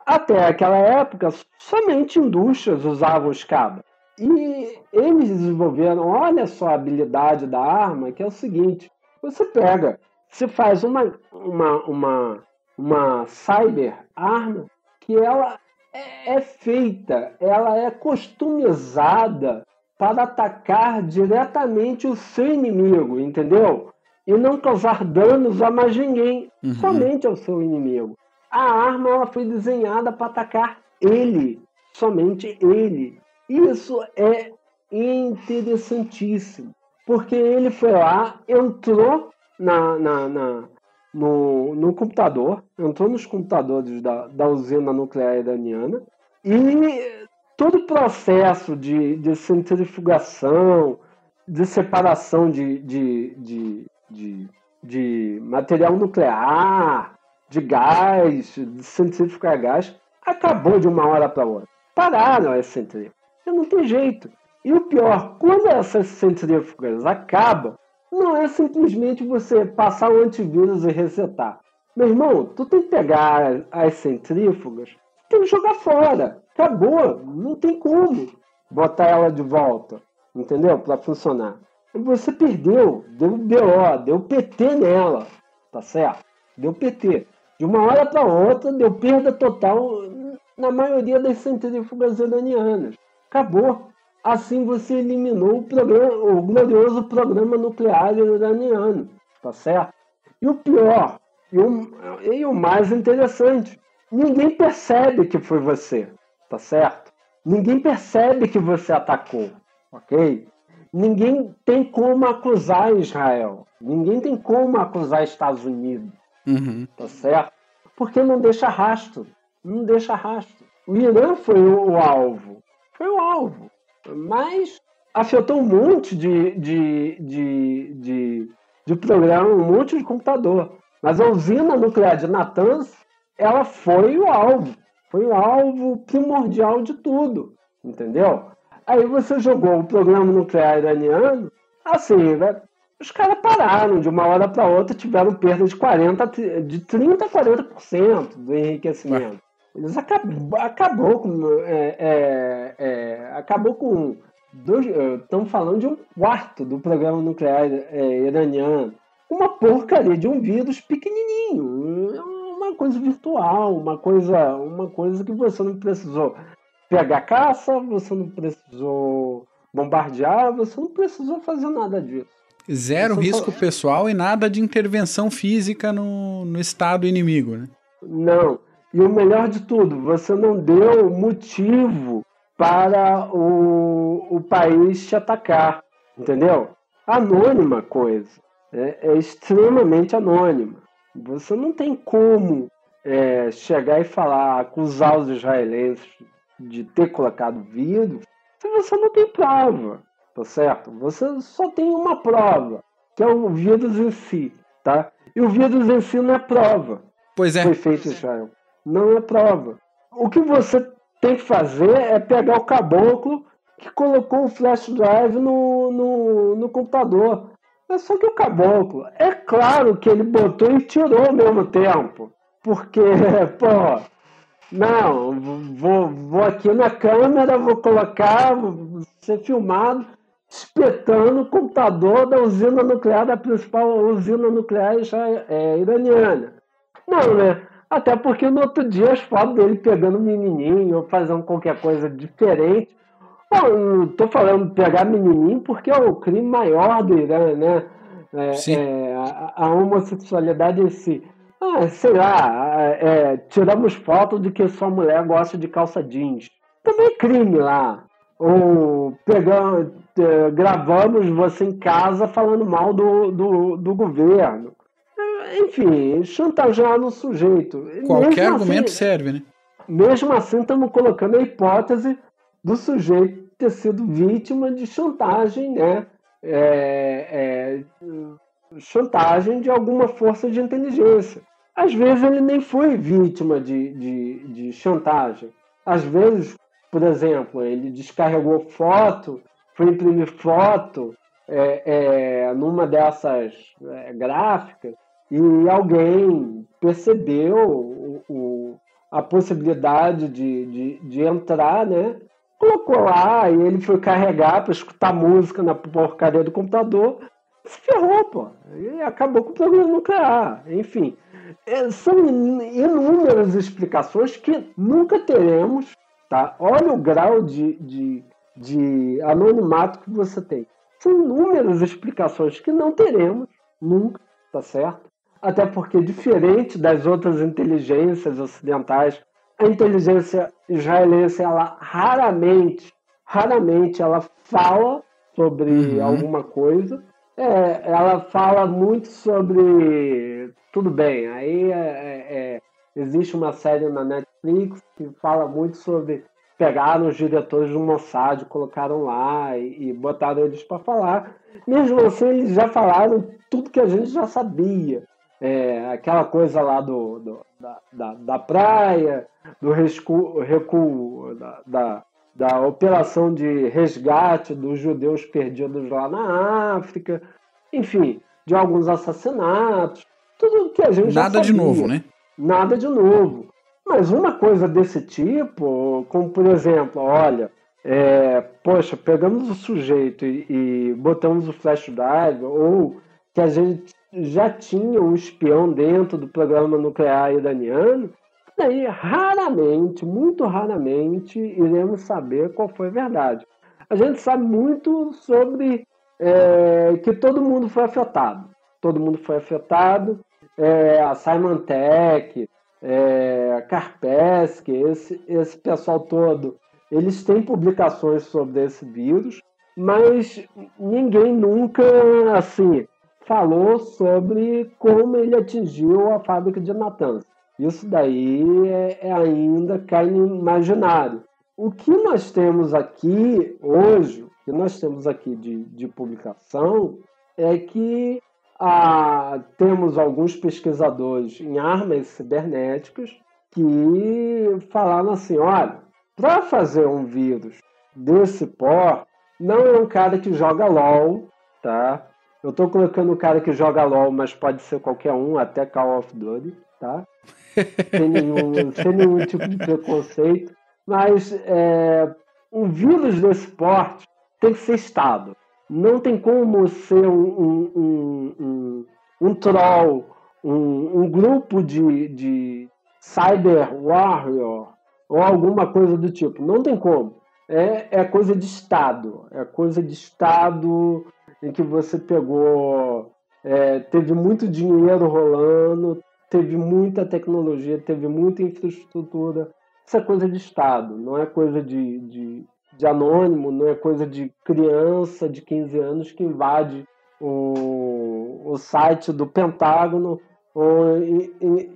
até aquela época, somente indústrias usavam o SCADA. E eles desenvolveram, olha só a habilidade da arma, que é o seguinte: você pega, você faz uma, uma, uma, uma cyber arma que ela é, é feita, ela é customizada para atacar diretamente o seu inimigo, entendeu? E não causar danos a mais ninguém, uhum. somente ao seu inimigo. A arma ela foi desenhada para atacar ele, somente ele. Isso é interessantíssimo, porque ele foi lá, entrou na, na, na, no, no computador, entrou nos computadores da, da usina nuclear iraniana e todo o processo de, de centrifugação, de separação de, de, de, de, de material nuclear, de gás, de centrifugar gás, acabou de uma hora para outra. Pararam as centrífugas. Não tem jeito. E o pior, quando essas centrífugas acabam, não é simplesmente você passar o antivírus e resetar. Meu irmão, tu tem que pegar as centrífugas, tem que jogar fora. Acabou. Não tem como botar ela de volta. Entendeu? Para funcionar. Você perdeu. Deu BO, deu PT nela. Tá certo? Deu PT. De uma hora para outra, deu perda total na maioria das centrífugas iranianas. Acabou. Assim você eliminou o, programa, o glorioso programa nuclear iraniano, tá certo? E o pior, e o, e o mais interessante, ninguém percebe que foi você, tá certo? Ninguém percebe que você atacou, ok? Ninguém tem como acusar Israel. Ninguém tem como acusar Estados Unidos, uhum. tá certo? Porque não deixa rastro, não deixa rastro. O Irã foi o, alvo, foi o alvo mas afetou um monte de, de, de, de, de programa, um monte de computador. Mas a usina nuclear de Natanz, ela foi o alvo, foi o alvo primordial de tudo, entendeu? Aí você jogou o programa nuclear iraniano, assim, né? os caras pararam de uma hora para outra, tiveram perda de 40, de 30 a 40% do enriquecimento. Eles acabou, acabou com. É, é, é, acabou com. Estamos falando de um quarto do programa nuclear é, iraniano. Uma porcaria de um vírus pequenininho. Uma coisa virtual, uma coisa, uma coisa que você não precisou pegar caça, você não precisou bombardear, você não precisou fazer nada disso. Zero você risco pessoal e nada de intervenção física no, no estado inimigo, né? Não. E o melhor de tudo, você não deu motivo para o, o país te atacar, entendeu? Anônima coisa, é, é extremamente anônima. Você não tem como é, chegar e falar, acusar os israelenses de ter colocado vírus, se você não tem prova, tá certo? Você só tem uma prova, que é o vírus em si, tá? E o vírus em si não é prova. Pois é. Foi feito em Israel não é prova. O que você tem que fazer é pegar o caboclo que colocou o flash drive no, no, no computador. É só que o caboclo, é claro que ele botou e tirou ao mesmo tempo. Porque, pô, não, vou, vou aqui na câmera, vou colocar, vou ser filmado, espetando o computador da usina nuclear, da principal usina nuclear é, iraniana. Não, né? Até porque no outro dia as fotos dele pegando menininho ou fazendo qualquer coisa diferente. Bom, não tô falando pegar menininho porque é o crime maior do Irã, né? É, é, a, a, homossexualidade em si. Ah, sei lá, é, tiramos foto de que sua mulher gosta de calça jeans. Também é crime lá. Ou pegamos, é, gravamos você em casa falando mal do, do, do governo enfim, chantagear no sujeito. Qualquer mesmo assim, argumento assim, serve, né? Mesmo assim, estamos colocando a hipótese do sujeito ter sido vítima de chantagem, né? É, é, chantagem de alguma força de inteligência. Às vezes ele nem foi vítima de, de, de chantagem. Às vezes, por exemplo, ele descarregou foto, foi imprimir foto é, é, numa dessas é, gráficas e alguém percebeu o, o, a possibilidade de, de, de, entrar, né? Colocou lá e ele foi carregar para escutar música na porcaria do computador, se ferrou, pô. E acabou com o programa nuclear. Enfim, é, são inúmeras explicações que nunca teremos, tá? Olha o grau de, de, de anonimato que você tem. São inúmeras explicações que não teremos nunca, tá certo? até porque, diferente das outras inteligências ocidentais, a inteligência israelense, ela raramente, raramente ela fala sobre uhum. alguma coisa, É, ela fala muito sobre. Tudo bem, aí é, é, é, existe uma série na Netflix que fala muito sobre pegaram os diretores do Mossad, colocaram lá e, e botaram eles para falar. Mesmo assim, eles já falaram tudo que a gente já sabia. É, aquela coisa lá do, do da, da, da, praia, do recuo, recuo da, da, da, operação de resgate dos judeus perdidos lá na África, enfim, de alguns assassinatos, tudo que a gente Nada de novo, né? Nada de novo. Mas uma coisa desse tipo, como por exemplo, olha, é, poxa, pegamos o sujeito e, e, botamos o flash drive, ou que a gente já tinha um espião dentro do programa nuclear iraniano, daí raramente, muito raramente, iremos saber qual foi a verdade. A gente sabe muito sobre é, que todo mundo foi afetado. Todo mundo foi afetado. É, a Symantec, é, Kaspersky, esse, esse pessoal todo, eles têm publicações sobre esse vírus, mas ninguém nunca, assim, falou sobre como ele atingiu a fábrica de Natanz. Isso daí é, é ainda cai no imaginário. O que nós temos aqui hoje, o que nós temos aqui de, de publicação, é que ah, temos alguns pesquisadores em armas cibernéticas que falaram assim: olha, para fazer um vírus desse porte, não é um cara que joga LOL, tá? Eu estou colocando o cara que joga LOL, mas pode ser qualquer um, até Call of Duty, tá? sem, nenhum, sem nenhum tipo de preconceito. Mas é, um vírus desse porte tem que ser estado. Não tem como ser um, um, um, um troll, um, grupo de, de cyber warrior ou alguma coisa do tipo. Não tem como. É, é coisa de Estado. É coisa de Estado em que você pegou. É, teve muito dinheiro rolando, teve muita tecnologia, teve muita infraestrutura. Isso é coisa de Estado, não é coisa de, de, de anônimo, não é coisa de criança de 15 anos que invade o, o site do Pentágono ou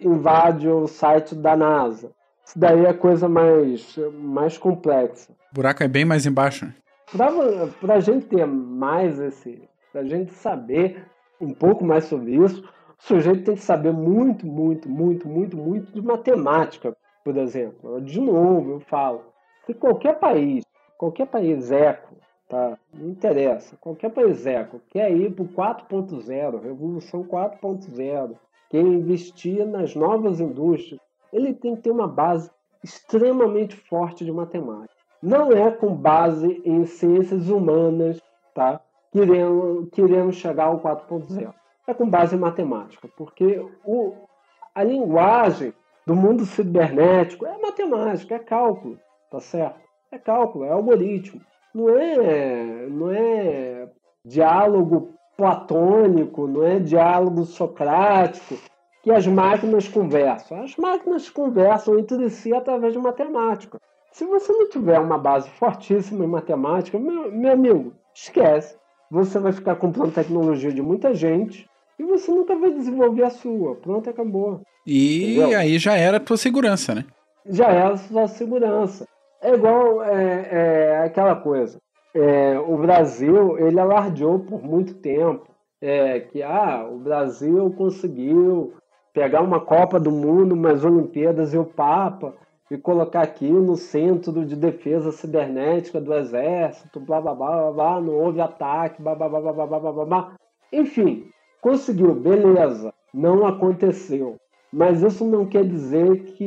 invade o site da NASA. Isso daí é coisa mais, mais complexa. O buraco é bem mais embaixo. Para a gente ter mais esse. Para a gente saber um pouco mais sobre isso, o sujeito tem que saber muito, muito, muito, muito, muito de matemática, por exemplo. De novo, eu falo. Se qualquer país qualquer país eco, tá? Não interessa, qualquer país eco quer ir para o 4.0, Revolução 4.0, quer investir nas novas indústrias, ele tem que ter uma base extremamente forte de matemática. Não é com base em ciências humanas, tá? Queremos, queremos chegar ao 4.0. É com base em matemática, porque o, a linguagem do mundo cibernético é matemática, é cálculo, tá certo? É cálculo, é algoritmo. Não é, não é diálogo platônico, não é diálogo socrático que as máquinas conversam. As máquinas conversam entre si através de matemática. Se você não tiver uma base fortíssima em matemática, meu, meu amigo, esquece. Você vai ficar comprando tecnologia de muita gente e você nunca vai desenvolver a sua. Pronto, acabou. E Entendeu? aí já era a tua segurança, né? Já era a sua segurança. É igual é, é, aquela coisa. É, o Brasil ele alardeou por muito tempo é, que ah, o Brasil conseguiu pegar uma Copa do Mundo, umas Olimpíadas e o Papa e colocar aqui no centro de defesa cibernética do exército, blá blá blá blá, blá não houve ataque, blá blá blá blá blá blá blá. blá. Enfim, conseguiu, beleza, não aconteceu. Mas isso não quer dizer que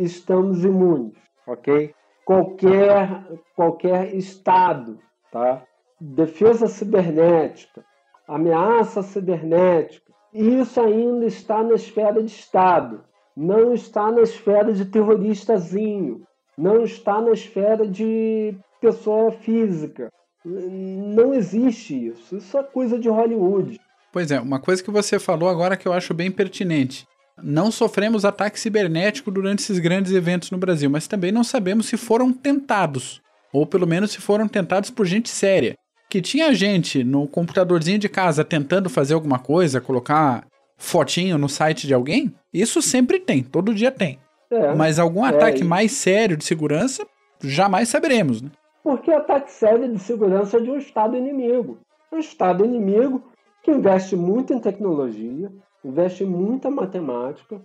estamos imunes, ok? Qualquer, qualquer estado, tá? Defesa cibernética, ameaça cibernética, isso ainda está na esfera de estado não está na esfera de terroristazinho, não está na esfera de pessoa física. Não existe isso. Isso é coisa de Hollywood. Pois é, uma coisa que você falou agora que eu acho bem pertinente não sofremos ataque cibernético durante esses grandes eventos no Brasil, mas também não sabemos se foram tentados, ou pelo menos se foram tentados por gente séria. que tinha gente no computadorzinho de casa tentando fazer alguma coisa, colocar fotinho no site de alguém, isso sempre tem, todo dia tem. É, Mas algum é, ataque mais sério de segurança, jamais saberemos, né? Porque ataque sério de segurança é de um Estado inimigo. Um Estado inimigo que investe muito em tecnologia, investe em muita matemática,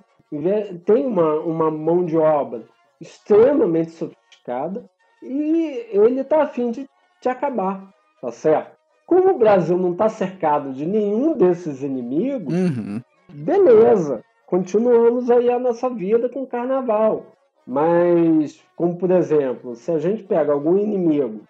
tem uma, uma mão de obra extremamente sofisticada e ele está afim de, de acabar, tá certo? Como o Brasil não está cercado de nenhum desses inimigos, uhum. beleza, continuamos aí a nossa vida com o carnaval. Mas, como por exemplo, se a gente pega algum inimigo,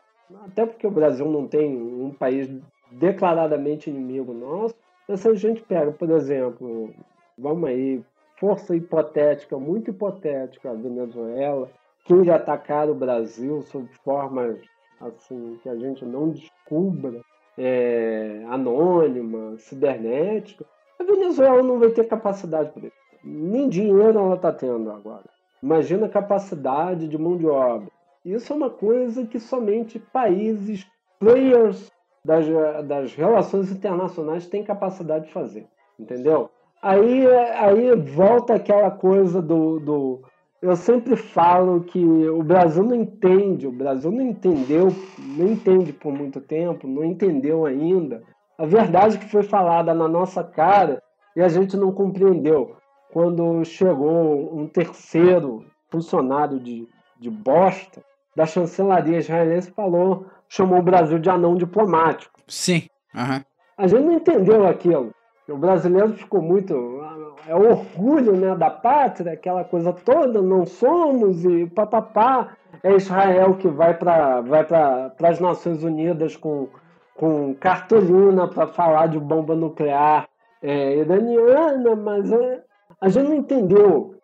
até porque o Brasil não tem um país declaradamente inimigo nosso, mas se a gente pega, por exemplo, vamos aí, força hipotética, muito hipotética, a Venezuela, que iria atacar o Brasil sob formas assim que a gente não descubra, é, anônima, cibernética, a Venezuela não vai ter capacidade para isso. Nem dinheiro ela está tendo agora. Imagina a capacidade de mão de obra. Isso é uma coisa que somente países, players das, das relações internacionais têm capacidade de fazer. Entendeu? Aí, aí volta aquela coisa do, do. Eu sempre falo que o Brasil não entende, o Brasil não entendeu, não entende por muito tempo, não entendeu ainda a verdade que foi falada na nossa cara e a gente não compreendeu. Quando chegou um terceiro funcionário de, de bosta da chancelaria israelense falou, chamou o Brasil de anão diplomático. Sim. Uhum. A gente não entendeu aquilo. O brasileiro ficou muito. É orgulho né, da pátria, aquela coisa toda, não somos, e papapá. É Israel que vai para vai as Nações Unidas com, com cartolina para falar de bomba nuclear é, iraniana, mas é, a gente não entendeu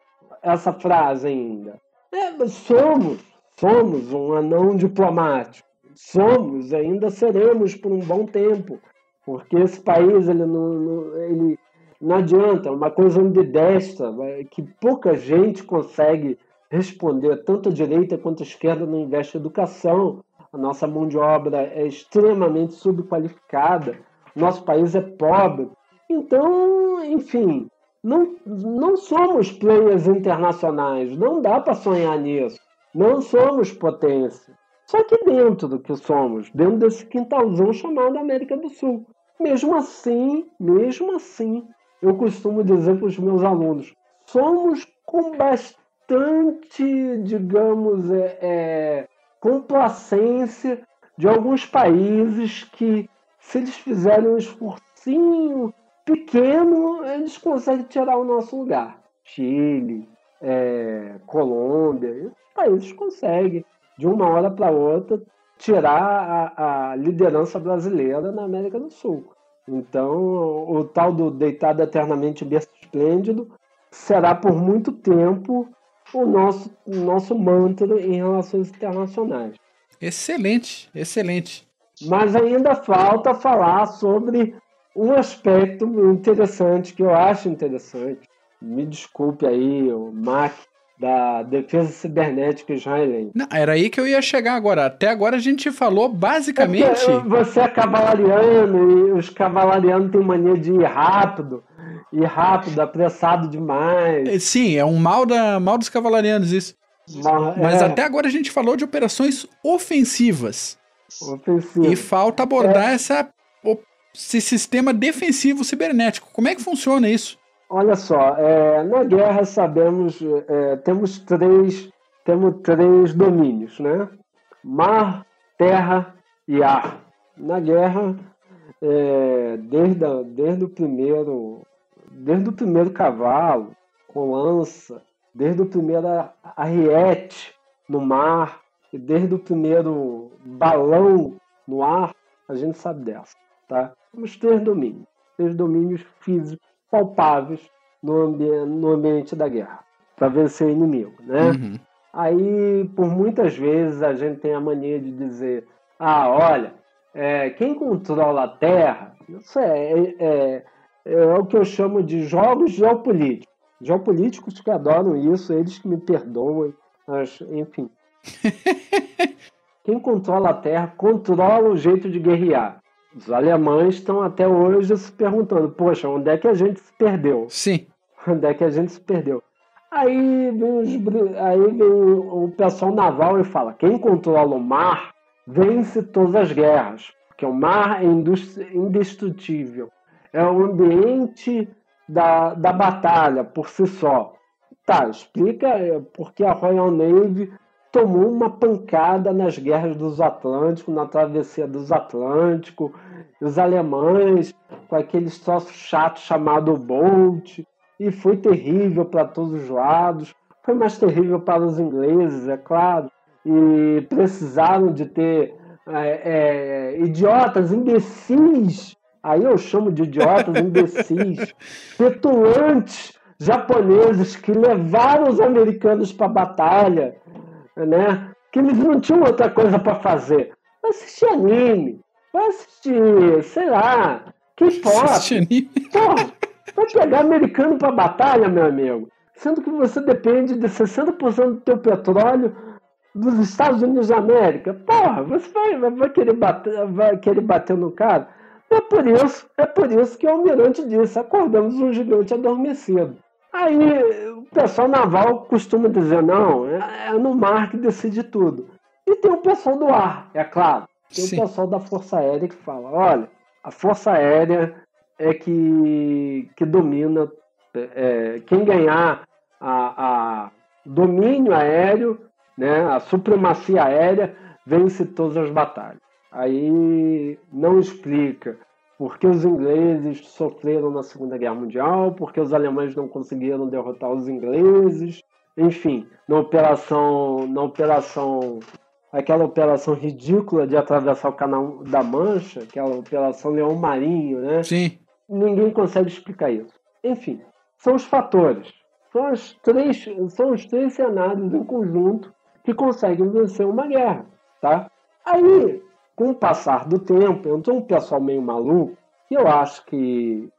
essa frase ainda. É, somos, somos um anão diplomático. Somos, ainda seremos por um bom tempo porque esse país ele não, não, ele não adianta, é uma coisa ambidestra, que pouca gente consegue responder, tanto a direita quanto a esquerda não investe em educação, a nossa mão de obra é extremamente subqualificada, nosso país é pobre. Então, enfim, não, não somos players internacionais, não dá para sonhar nisso, não somos potência. Só que dentro do que somos, dentro desse quintalzão chamado América do Sul. Mesmo assim, mesmo assim, eu costumo dizer para os meus alunos, somos com bastante, digamos, é, é, complacência de alguns países que, se eles fizerem um esforcinho pequeno, eles conseguem tirar o nosso lugar. Chile, é, Colômbia, esses países conseguem, de uma hora para outra, tirar a, a liderança brasileira na América do Sul. Então, o tal do deitado eternamente berço esplêndido será por muito tempo o nosso, nosso mantra em relações internacionais. Excelente, excelente. Mas ainda falta falar sobre um aspecto interessante que eu acho interessante. Me desculpe aí, o Mac, da defesa cibernética israelense. Não, era aí que eu ia chegar agora. Até agora a gente falou basicamente. É você é cavalariano e os cavalarianos têm mania de ir rápido. Ir rápido, apressado demais. É, sim, é um mal, da, mal dos cavalarianos isso. Mas, Mas é. até agora a gente falou de operações ofensivas. Ofensiva. E falta abordar é. essa, esse sistema defensivo cibernético. Como é que funciona isso? Olha só, é, na guerra sabemos, é, temos três, temos três domínios, né? Mar, terra e ar. Na guerra, é, desde, a, desde o primeiro, desde o primeiro cavalo com lança, desde o primeiro arriete no mar e desde o primeiro balão no ar, a gente sabe dessa, tá? Temos três domínios, três domínios físicos palpáveis no, ambi no ambiente da guerra para vencer o inimigo, né? Uhum. Aí, por muitas vezes, a gente tem a mania de dizer: ah, olha, é, quem controla a Terra, isso é, é, é, o que eu chamo de jogos geopolíticos. Geopolíticos que adoram isso, eles que me perdoem, mas, enfim. Quem controla a terra controla o jeito de guerrear. Os alemães estão até hoje se perguntando: poxa, onde é que a gente se perdeu? Sim. Onde é que a gente se perdeu? Aí vem, os, aí vem o pessoal naval e fala: quem controla o mar vence todas as guerras, porque o mar é indestrutível. É o ambiente da, da batalha por si só. Tá, explica é, porque a Royal Navy tomou uma pancada nas guerras dos Atlânticos, na travessia dos Atlânticos, os alemães com aqueles troços chatos chamado Bolt, e foi terrível para todos os lados. Foi mais terrível para os ingleses, é claro, e precisaram de ter é, é, idiotas, imbecis, aí eu chamo de idiotas, imbecis, petulantes japoneses que levaram os americanos para a batalha, né? Que eles não tinham outra coisa para fazer. Vai assistir anime, vai assistir, sei lá, K-pop. Porra, vai pegar americano para batalha, meu amigo. Sendo que você depende de 60% do teu petróleo dos Estados Unidos da América. Porra, você vai, vai, querer, bater, vai querer bater no cara. É por isso, é por isso que o almirante disse: acordamos um gigante adormecido. Aí o pessoal naval costuma dizer, não, é, é no mar que decide tudo. E tem o pessoal do ar, é claro. Tem Sim. o pessoal da Força Aérea que fala, olha, a Força Aérea é que, que domina, é, quem ganhar a, a domínio aéreo, né, a supremacia aérea, vence todas as batalhas. Aí não explica porque os ingleses sofreram na Segunda Guerra Mundial, porque os alemães não conseguiram derrotar os ingleses, enfim, na operação, na operação, aquela operação ridícula de atravessar o Canal da Mancha, aquela operação Leão Marinho, né? Sim. Ninguém consegue explicar isso. Enfim, são os fatores, são os três, são os três cenários em conjunto que conseguem vencer uma guerra, tá? Aí com o passar do tempo, entrou um pessoal meio maluco, que eu acho que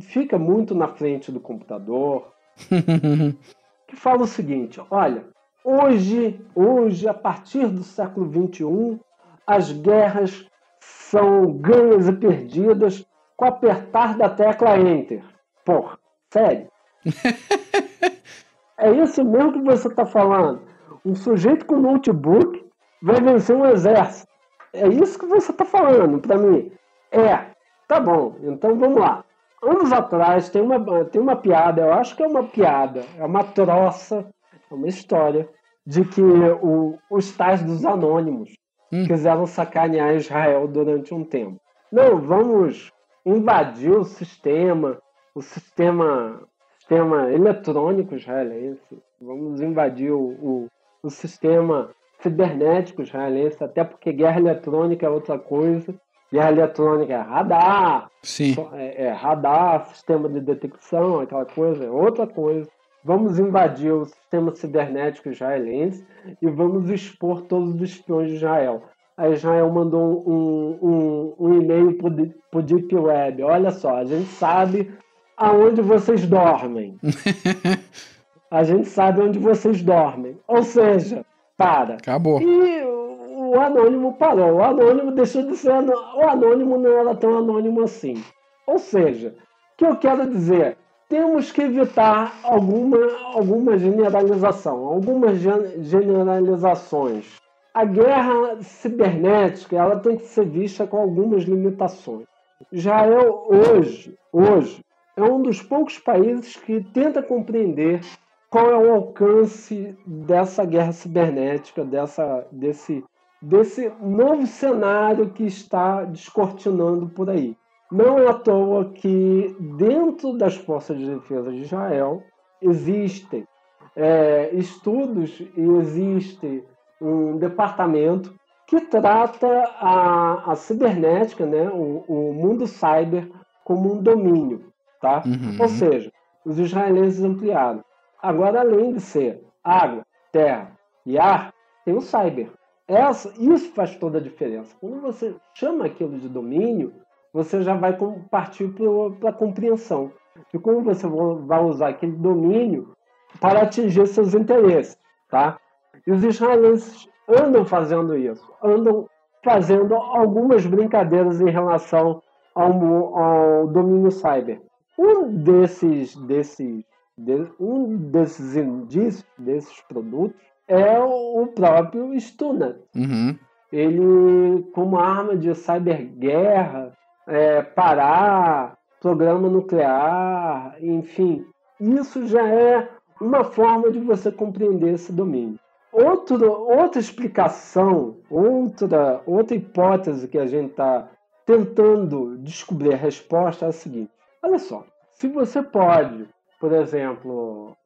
fica muito na frente do computador, que fala o seguinte: olha, hoje, hoje, a partir do século XXI, as guerras são ganhas e perdidas com apertar da tecla Enter. Porra, sério? é isso mesmo que você está falando. Um sujeito com notebook vai vencer um exército. É isso que você está falando para mim. É, tá bom, então vamos lá. Anos atrás tem uma, tem uma piada, eu acho que é uma piada, é uma troça, é uma história, de que o, os tais dos anônimos hum. quiseram sacanear Israel durante um tempo. Não, vamos invadir o sistema, o sistema, sistema eletrônico israelense, vamos invadir o, o, o sistema cibernético israelense, até porque guerra eletrônica é outra coisa. Guerra eletrônica é radar, Sim. É, é radar, sistema de detecção, aquela coisa, é outra coisa. Vamos invadir o sistema cibernético israelense e vamos expor todos os espiões de Israel. A Israel mandou um, um, um e-mail para o Deep Web. Olha só, a gente sabe aonde vocês dormem. a gente sabe onde vocês dormem. Ou seja, para. Acabou. E o anônimo parou. O anônimo deixou de ser. O anônimo não era tão anônimo assim. Ou seja, o que eu quero dizer? Temos que evitar alguma, alguma generalização, algumas generalizações. A guerra cibernética ela tem que ser vista com algumas limitações. Israel hoje, hoje é um dos poucos países que tenta compreender qual é o alcance dessa guerra cibernética, dessa, desse, desse novo cenário que está descortinando por aí. Não é à toa que dentro das forças de defesa de Israel existem é, estudos e existe um departamento que trata a, a cibernética, né, o, o mundo cyber, como um domínio. Tá? Uhum. Ou seja, os israelenses ampliaram. Agora, além de ser água, terra e ar, tem o cyber. Essa, isso faz toda a diferença. Quando você chama aquilo de domínio, você já vai partir para a compreensão de como você vai usar aquele domínio para atingir seus interesses. Tá? E os israelenses andam fazendo isso, andam fazendo algumas brincadeiras em relação ao, ao domínio cyber. Um desses, desses, de, um desses indícios, desses produtos, é o próprio Stunner. Uhum. Ele, como arma de cyberguerra, é, parar programa nuclear, enfim, isso já é uma forma de você compreender esse domínio. Outro, outra explicação, outra, outra hipótese que a gente está tentando descobrir a resposta é a seguinte: olha só, se você pode, por exemplo,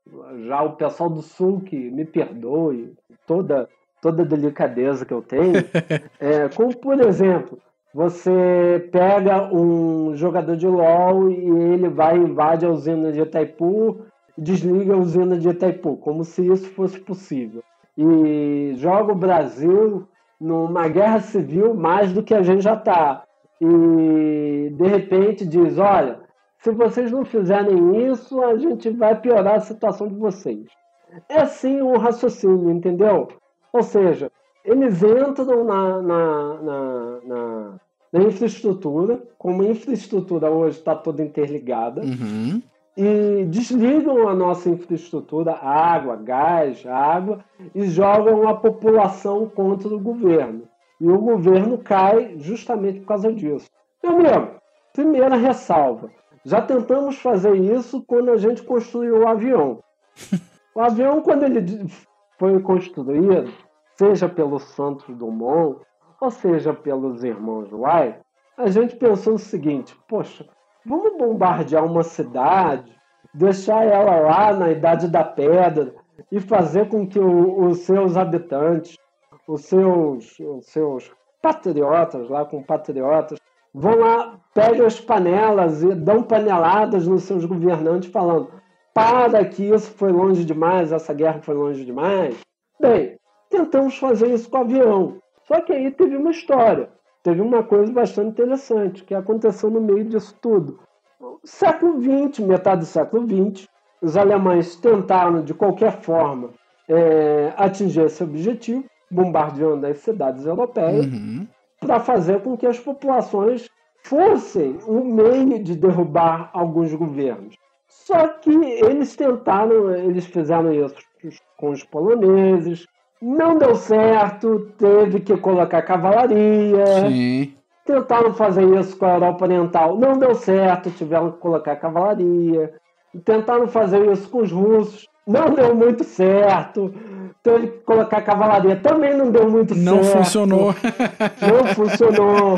já o pessoal do Sul que me perdoe toda toda a delicadeza que eu tenho, é, como por exemplo, você pega um jogador de LoL e ele vai invade a usina de Itaipu desliga a usina de Itaipu, como se isso fosse possível. E joga o Brasil numa guerra civil mais do que a gente já está. E de repente diz: olha, se vocês não fizerem isso, a gente vai piorar a situação de vocês. É assim o raciocínio, entendeu? Ou seja, eles entram na, na, na, na, na infraestrutura, como a infraestrutura hoje está toda interligada, uhum e desligam a nossa infraestrutura, água, gás, água, e jogam a população contra o governo. E o governo cai justamente por causa disso. Meu amigo, primeira ressalva: já tentamos fazer isso quando a gente construiu o avião. O avião, quando ele foi construído, seja pelo Santos Dumont, ou seja pelos irmãos Wright, a gente pensou o seguinte: poxa, Vamos bombardear uma cidade, deixar ela lá na Idade da Pedra e fazer com que o, os seus habitantes, os seus, os seus patriotas, lá com patriotas, vão lá, pegam as panelas e dão paneladas nos seus governantes, falando: para que isso foi longe demais, essa guerra foi longe demais. Bem, tentamos fazer isso com o avião. Só que aí teve uma história teve uma coisa bastante interessante que aconteceu no meio disso tudo. Século XX, metade do século XX, os alemães tentaram de qualquer forma é, atingir esse objetivo, bombardeando as cidades europeias, uhum. para fazer com que as populações fossem um meio de derrubar alguns governos. Só que eles tentaram, eles fizeram isso com os poloneses, não deu certo, teve que colocar cavalaria. Sim. Tentaram fazer isso com a Europa Oriental, não deu certo, tiveram que colocar cavalaria. Tentaram fazer isso com os russos, não deu muito certo. Teve que colocar cavalaria, também não deu muito não certo. Não funcionou. Não funcionou.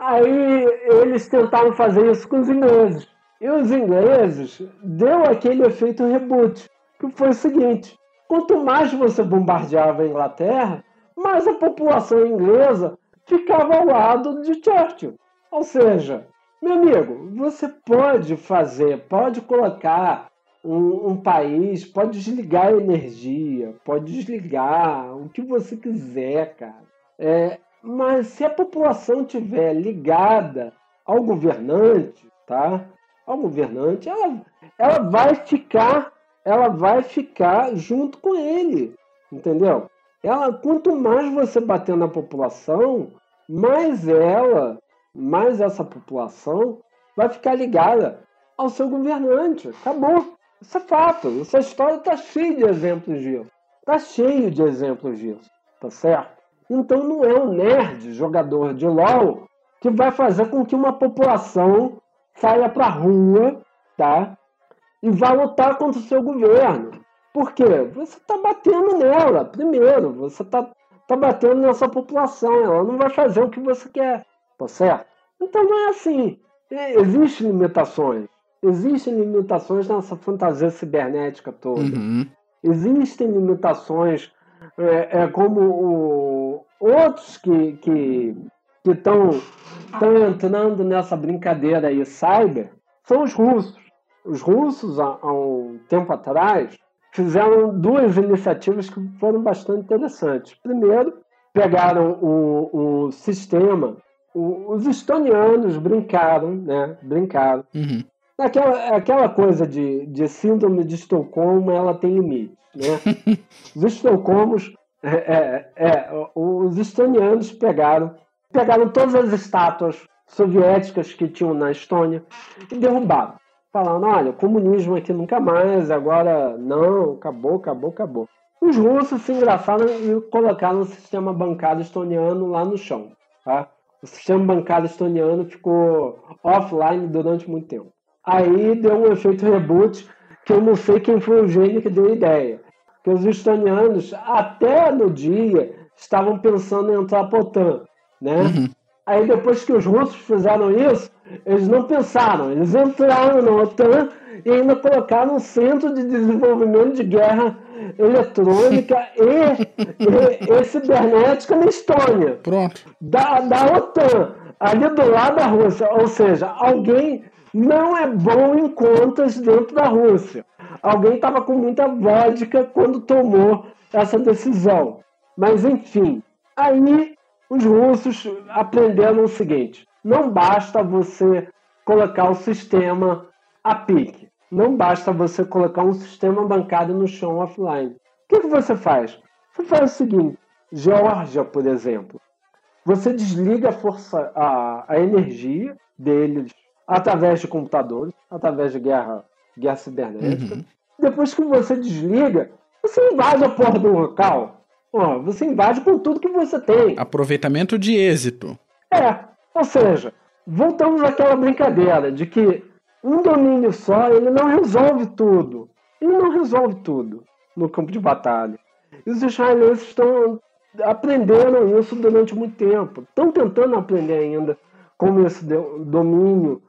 Aí eles tentaram fazer isso com os ingleses. E os ingleses deu aquele efeito reboot, que foi o seguinte: Quanto mais você bombardeava a Inglaterra, mais a população inglesa ficava ao lado de Churchill. Ou seja, meu amigo, você pode fazer, pode colocar um, um, país, pode desligar a energia, pode desligar o que você quiser, cara. É, mas se a população tiver ligada ao governante, tá? Ao governante, ela, ela vai ficar ela vai ficar junto com ele, entendeu? Ela, quanto mais você bater na população, mais ela, mais essa população vai ficar ligada ao seu governante. Acabou. Isso é fato. Essa história está cheia de exemplos disso. Está cheio de exemplos disso. Tá certo? Então não é um nerd jogador de LOL que vai fazer com que uma população saia para a rua, tá? e vai lutar contra o seu governo. Por quê? Você está batendo nela, primeiro. Você está tá batendo nessa população. Ela não vai fazer o que você quer. Tá certo? Então não é assim. Existem limitações. Existem limitações nessa fantasia cibernética toda. Uhum. Existem limitações é, é como o, outros que que estão entrando nessa brincadeira aí cyber são os russos. Os russos, há, há um tempo atrás, fizeram duas iniciativas que foram bastante interessantes. Primeiro, pegaram o, o sistema, o, os estonianos brincaram, né? Brincaram. Uhum. Aquela, aquela coisa de, de síndrome de Estocolmo, ela tem limite, né? os estocolmos É, é, é, os estonianos pegaram, pegaram todas as estátuas soviéticas que tinham na Estônia e derrubaram. Falando, olha, comunismo aqui nunca mais, agora não, acabou, acabou, acabou. Os russos se engraçaram e colocaram o sistema bancário estoniano lá no chão. Tá? O sistema bancário estoniano ficou offline durante muito tempo. Aí deu um efeito reboot que eu não sei quem foi o gênio que deu a ideia. Que os estonianos, até no dia, estavam pensando em entrar para a OTAN. Né? Uhum. Aí depois que os russos fizeram isso, eles não pensaram, eles entraram na OTAN e ainda colocaram um centro de desenvolvimento de guerra eletrônica e, e, e cibernética na Estônia. Pronto. Da, da OTAN, ali do lado da Rússia. Ou seja, alguém não é bom em contas dentro da Rússia. Alguém estava com muita vodka quando tomou essa decisão. Mas, enfim, aí os russos aprenderam o seguinte: não basta você colocar o sistema a pique, não basta você colocar um sistema bancário no chão offline. O que, que você faz? Você faz o seguinte: Geórgia, por exemplo, você desliga a força, a, a energia deles através de computadores, através de guerra, guerra cibernética. Uhum. Depois que você desliga, você invade a porta do local Pô, você invade com tudo que você tem. Aproveitamento de êxito. É, ou seja, voltamos àquela brincadeira de que um domínio só ele não resolve tudo. Ele não resolve tudo no campo de batalha. E os israelenses estão aprendendo isso durante muito tempo. Estão tentando aprender ainda como esse domínio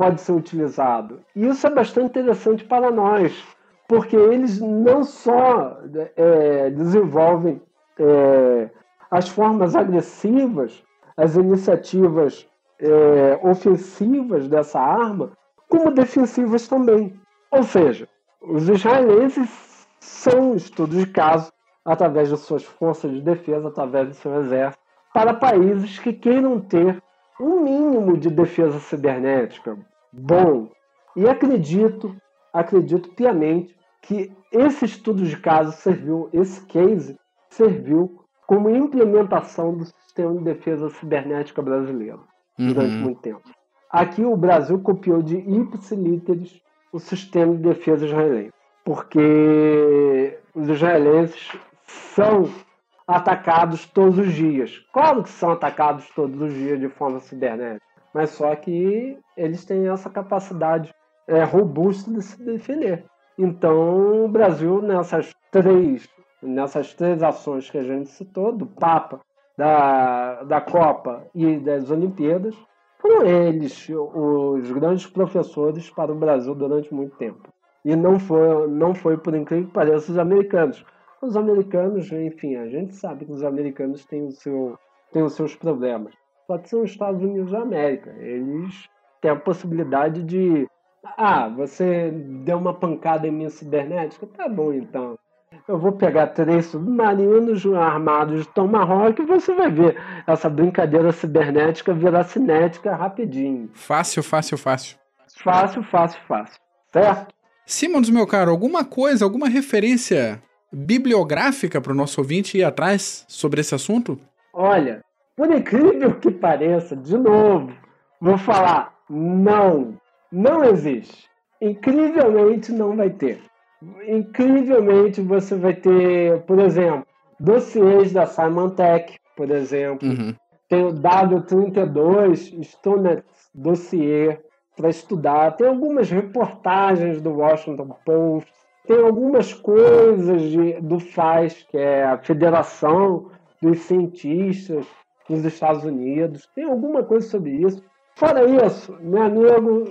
pode ser utilizado. E isso é bastante interessante para nós, porque eles não só é, desenvolvem é, as formas agressivas, as iniciativas é, ofensivas dessa arma, como defensivas também. Ou seja, os israelenses são estudos de caso através de suas forças de defesa, através do seu exército, para países que queiram ter um mínimo de defesa cibernética bom. E acredito, acredito piamente que esse estudo de caso serviu, esse case serviu como implementação do sistema de defesa cibernética brasileiro durante uhum. muito tempo. Aqui o Brasil copiou de ipsilíteres o sistema de defesa israelense, porque os israelenses são atacados todos os dias. Claro que são atacados todos os dias de forma cibernética, mas só que eles têm essa capacidade é, robusta de se defender. Então, o Brasil, nessas três nessas três ações que a gente citou, do Papa, da, da Copa e das Olimpíadas, foram eles os grandes professores para o Brasil durante muito tempo. E não foi, não foi por incrível que pareça, os americanos. Os americanos, enfim, a gente sabe que os americanos têm, o seu, têm os seus problemas. Só que são os Estados Unidos da América. Eles têm a possibilidade de. Ah, você deu uma pancada em minha cibernética? Tá bom então eu vou pegar três submarinos armados de Tomahawk e você vai ver essa brincadeira cibernética virar cinética rapidinho. Fácil, fácil, fácil. Fácil, fácil, fácil. Certo? Simons, meu caro, alguma coisa, alguma referência bibliográfica para o nosso ouvinte ir atrás sobre esse assunto? Olha, por incrível que pareça, de novo, vou falar não, não existe. Incrivelmente não vai ter incrivelmente você vai ter, por exemplo, dossiês da Simon Tech, por exemplo. Uhum. Tem o W32 Student Dossier para estudar. Tem algumas reportagens do Washington Post. Tem algumas coisas de, do FAS, que é a Federação dos Cientistas nos Estados Unidos. Tem alguma coisa sobre isso. Fora isso, meu amigo,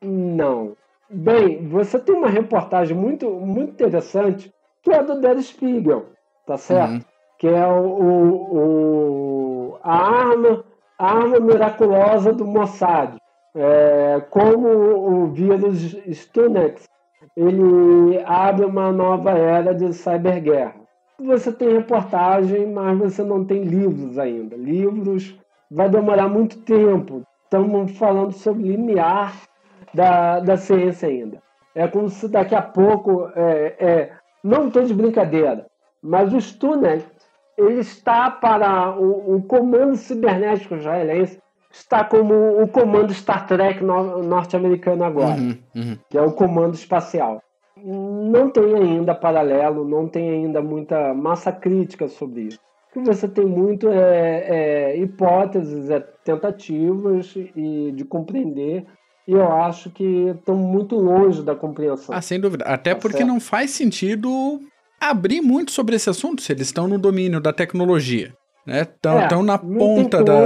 não. Bem, você tem uma reportagem muito, muito interessante que é do Der Spiegel, tá certo? Uhum. Que é o, o, o, a, arma, a arma miraculosa do Mossad. É, como o vírus Stunex ele abre uma nova era de cyberguerra. Você tem reportagem, mas você não tem livros ainda. Livros vai demorar muito tempo. Estamos falando sobre limiar da, da ciência ainda. É como se daqui a pouco, é, é, não estou de brincadeira, mas o Stunet ele está para o, o comando cibernético israelense está como o comando Star Trek norte-americano agora, uhum, uhum. que é o comando espacial. Não tem ainda paralelo, não tem ainda muita massa crítica sobre isso. O que você tem muito é, é hipóteses, é tentativas e de compreender e eu acho que estão muito longe da compreensão. Ah, sem dúvida. Até tá porque certo? não faz sentido abrir muito sobre esse assunto se eles estão no domínio da tecnologia. Estão né? é, na ponta da,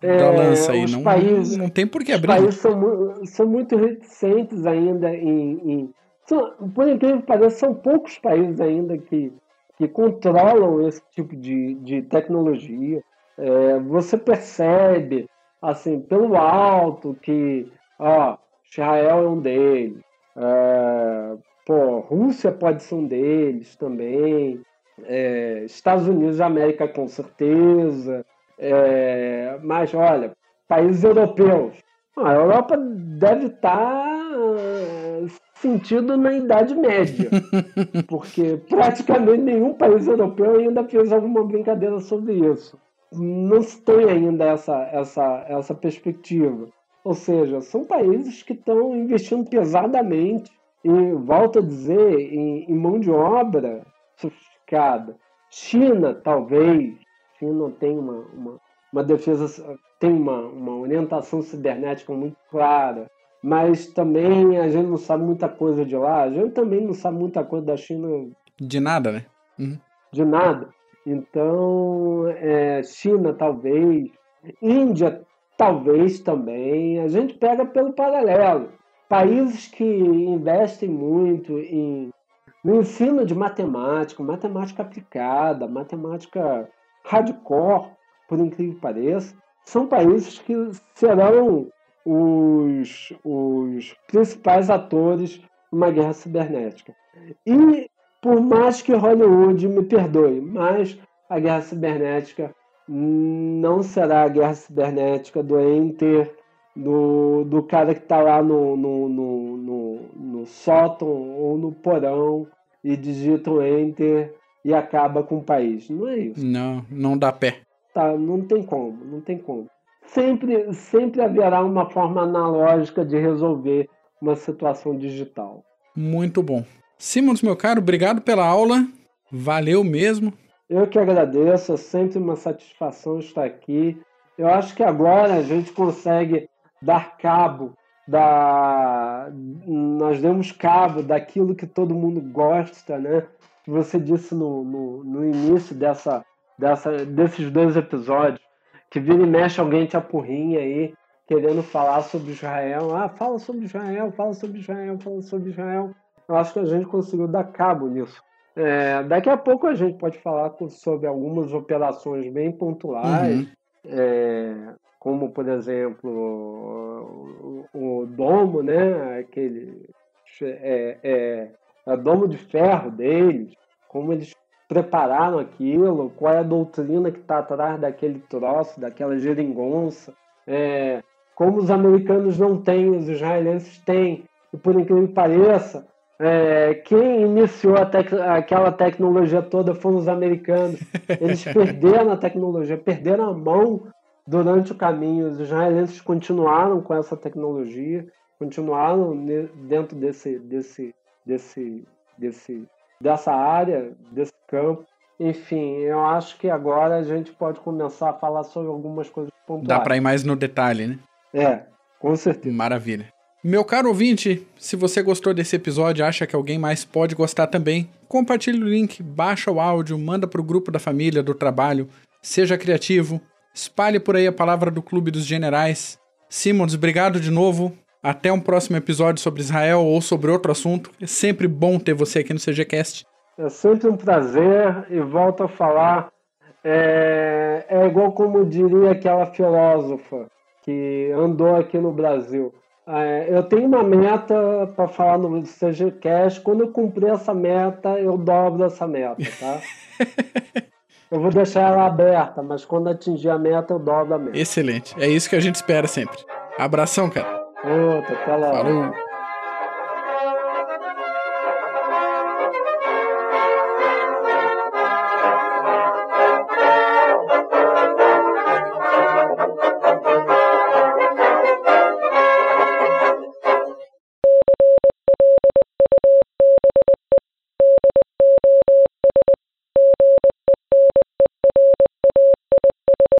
é, da lança aí. Não, países, não tem por que abrir. Os países são, são muito reticentes ainda em. em são, por incrível que pareça, são poucos países ainda que, que controlam esse tipo de, de tecnologia. É, você percebe, assim, pelo alto, que ó, Israel é um deles. É, pô, Rússia pode ser um deles também é, Estados Unidos da América com certeza, é, mas olha, países europeus. A Europa deve estar tá sentido na Idade Média, porque praticamente nenhum país europeu ainda fez alguma brincadeira sobre isso. Não se tem ainda essa, essa, essa perspectiva. Ou seja, são países que estão investindo pesadamente, e volto a dizer, em, em mão de obra complicada. China, talvez. China tem uma, uma, uma defesa, tem uma, uma orientação cibernética muito clara. Mas também a gente não sabe muita coisa de lá. A gente também não sabe muita coisa da China. De nada, né? Uhum. De nada. Então, é, China talvez, Índia talvez também. A gente pega pelo paralelo. Países que investem muito em no ensino de matemática, matemática aplicada, matemática hardcore, por incrível que pareça, são países que serão os, os principais atores numa guerra cibernética. E por mais que Hollywood me perdoe, mas a guerra cibernética não será a guerra cibernética do Enter, do, do cara que está lá no, no, no, no, no sótão ou no porão e digita o Enter e acaba com o país. Não é isso. Não, não dá pé. Tá, não tem como, não tem como. Sempre, sempre haverá uma forma analógica de resolver uma situação digital. Muito bom. Simons, meu caro, obrigado pela aula. Valeu mesmo. Eu que agradeço, é sempre uma satisfação estar aqui. Eu acho que agora a gente consegue dar cabo da nós demos cabo daquilo que todo mundo gosta, né? Você disse no, no, no início dessa, dessa, desses dois episódios que vira e mexe alguém te apurrinha aí querendo falar sobre Israel. Ah, fala sobre Israel, fala sobre Israel, fala sobre Israel. Eu acho que a gente conseguiu dar cabo nisso. É, daqui a pouco a gente pode falar sobre algumas operações bem pontuais. Uhum. É, como por exemplo o, o domo, né? Aquele é, é, é domo de ferro deles, como eles prepararam aquilo, qual é a doutrina que está atrás daquele troço, daquela geringonça, é, como os americanos não têm, os israelenses têm, e por incrível que pareça, é, quem iniciou tec aquela tecnologia toda foram os americanos. Eles perderam a tecnologia, perderam a mão durante o caminho, os israelenses continuaram com essa tecnologia, continuaram dentro desse, desse, desse, desse, dessa área, desse campo. Enfim, eu acho que agora a gente pode começar a falar sobre algumas coisas pontuais. Dá para ir mais no detalhe, né? É, com certeza. Maravilha. Meu caro ouvinte, se você gostou desse episódio e acha que alguém mais pode gostar também, compartilhe o link, baixa o áudio, manda para o grupo da família, do trabalho, seja criativo, Espalhe por aí a palavra do Clube dos Generais. Simons, obrigado de novo. Até um próximo episódio sobre Israel ou sobre outro assunto. É sempre bom ter você aqui no CGCast. É sempre um prazer e volto a falar. É, é igual como diria aquela filósofa que andou aqui no Brasil. É, eu tenho uma meta para falar no CGCast. Quando eu cumprir essa meta, eu dobro essa meta, tá? Eu vou deixar ela aberta, mas quando atingir a meta, eu dobro a meta. Excelente. É isso que a gente espera sempre. Abração, cara. Outra, até lá. Falou.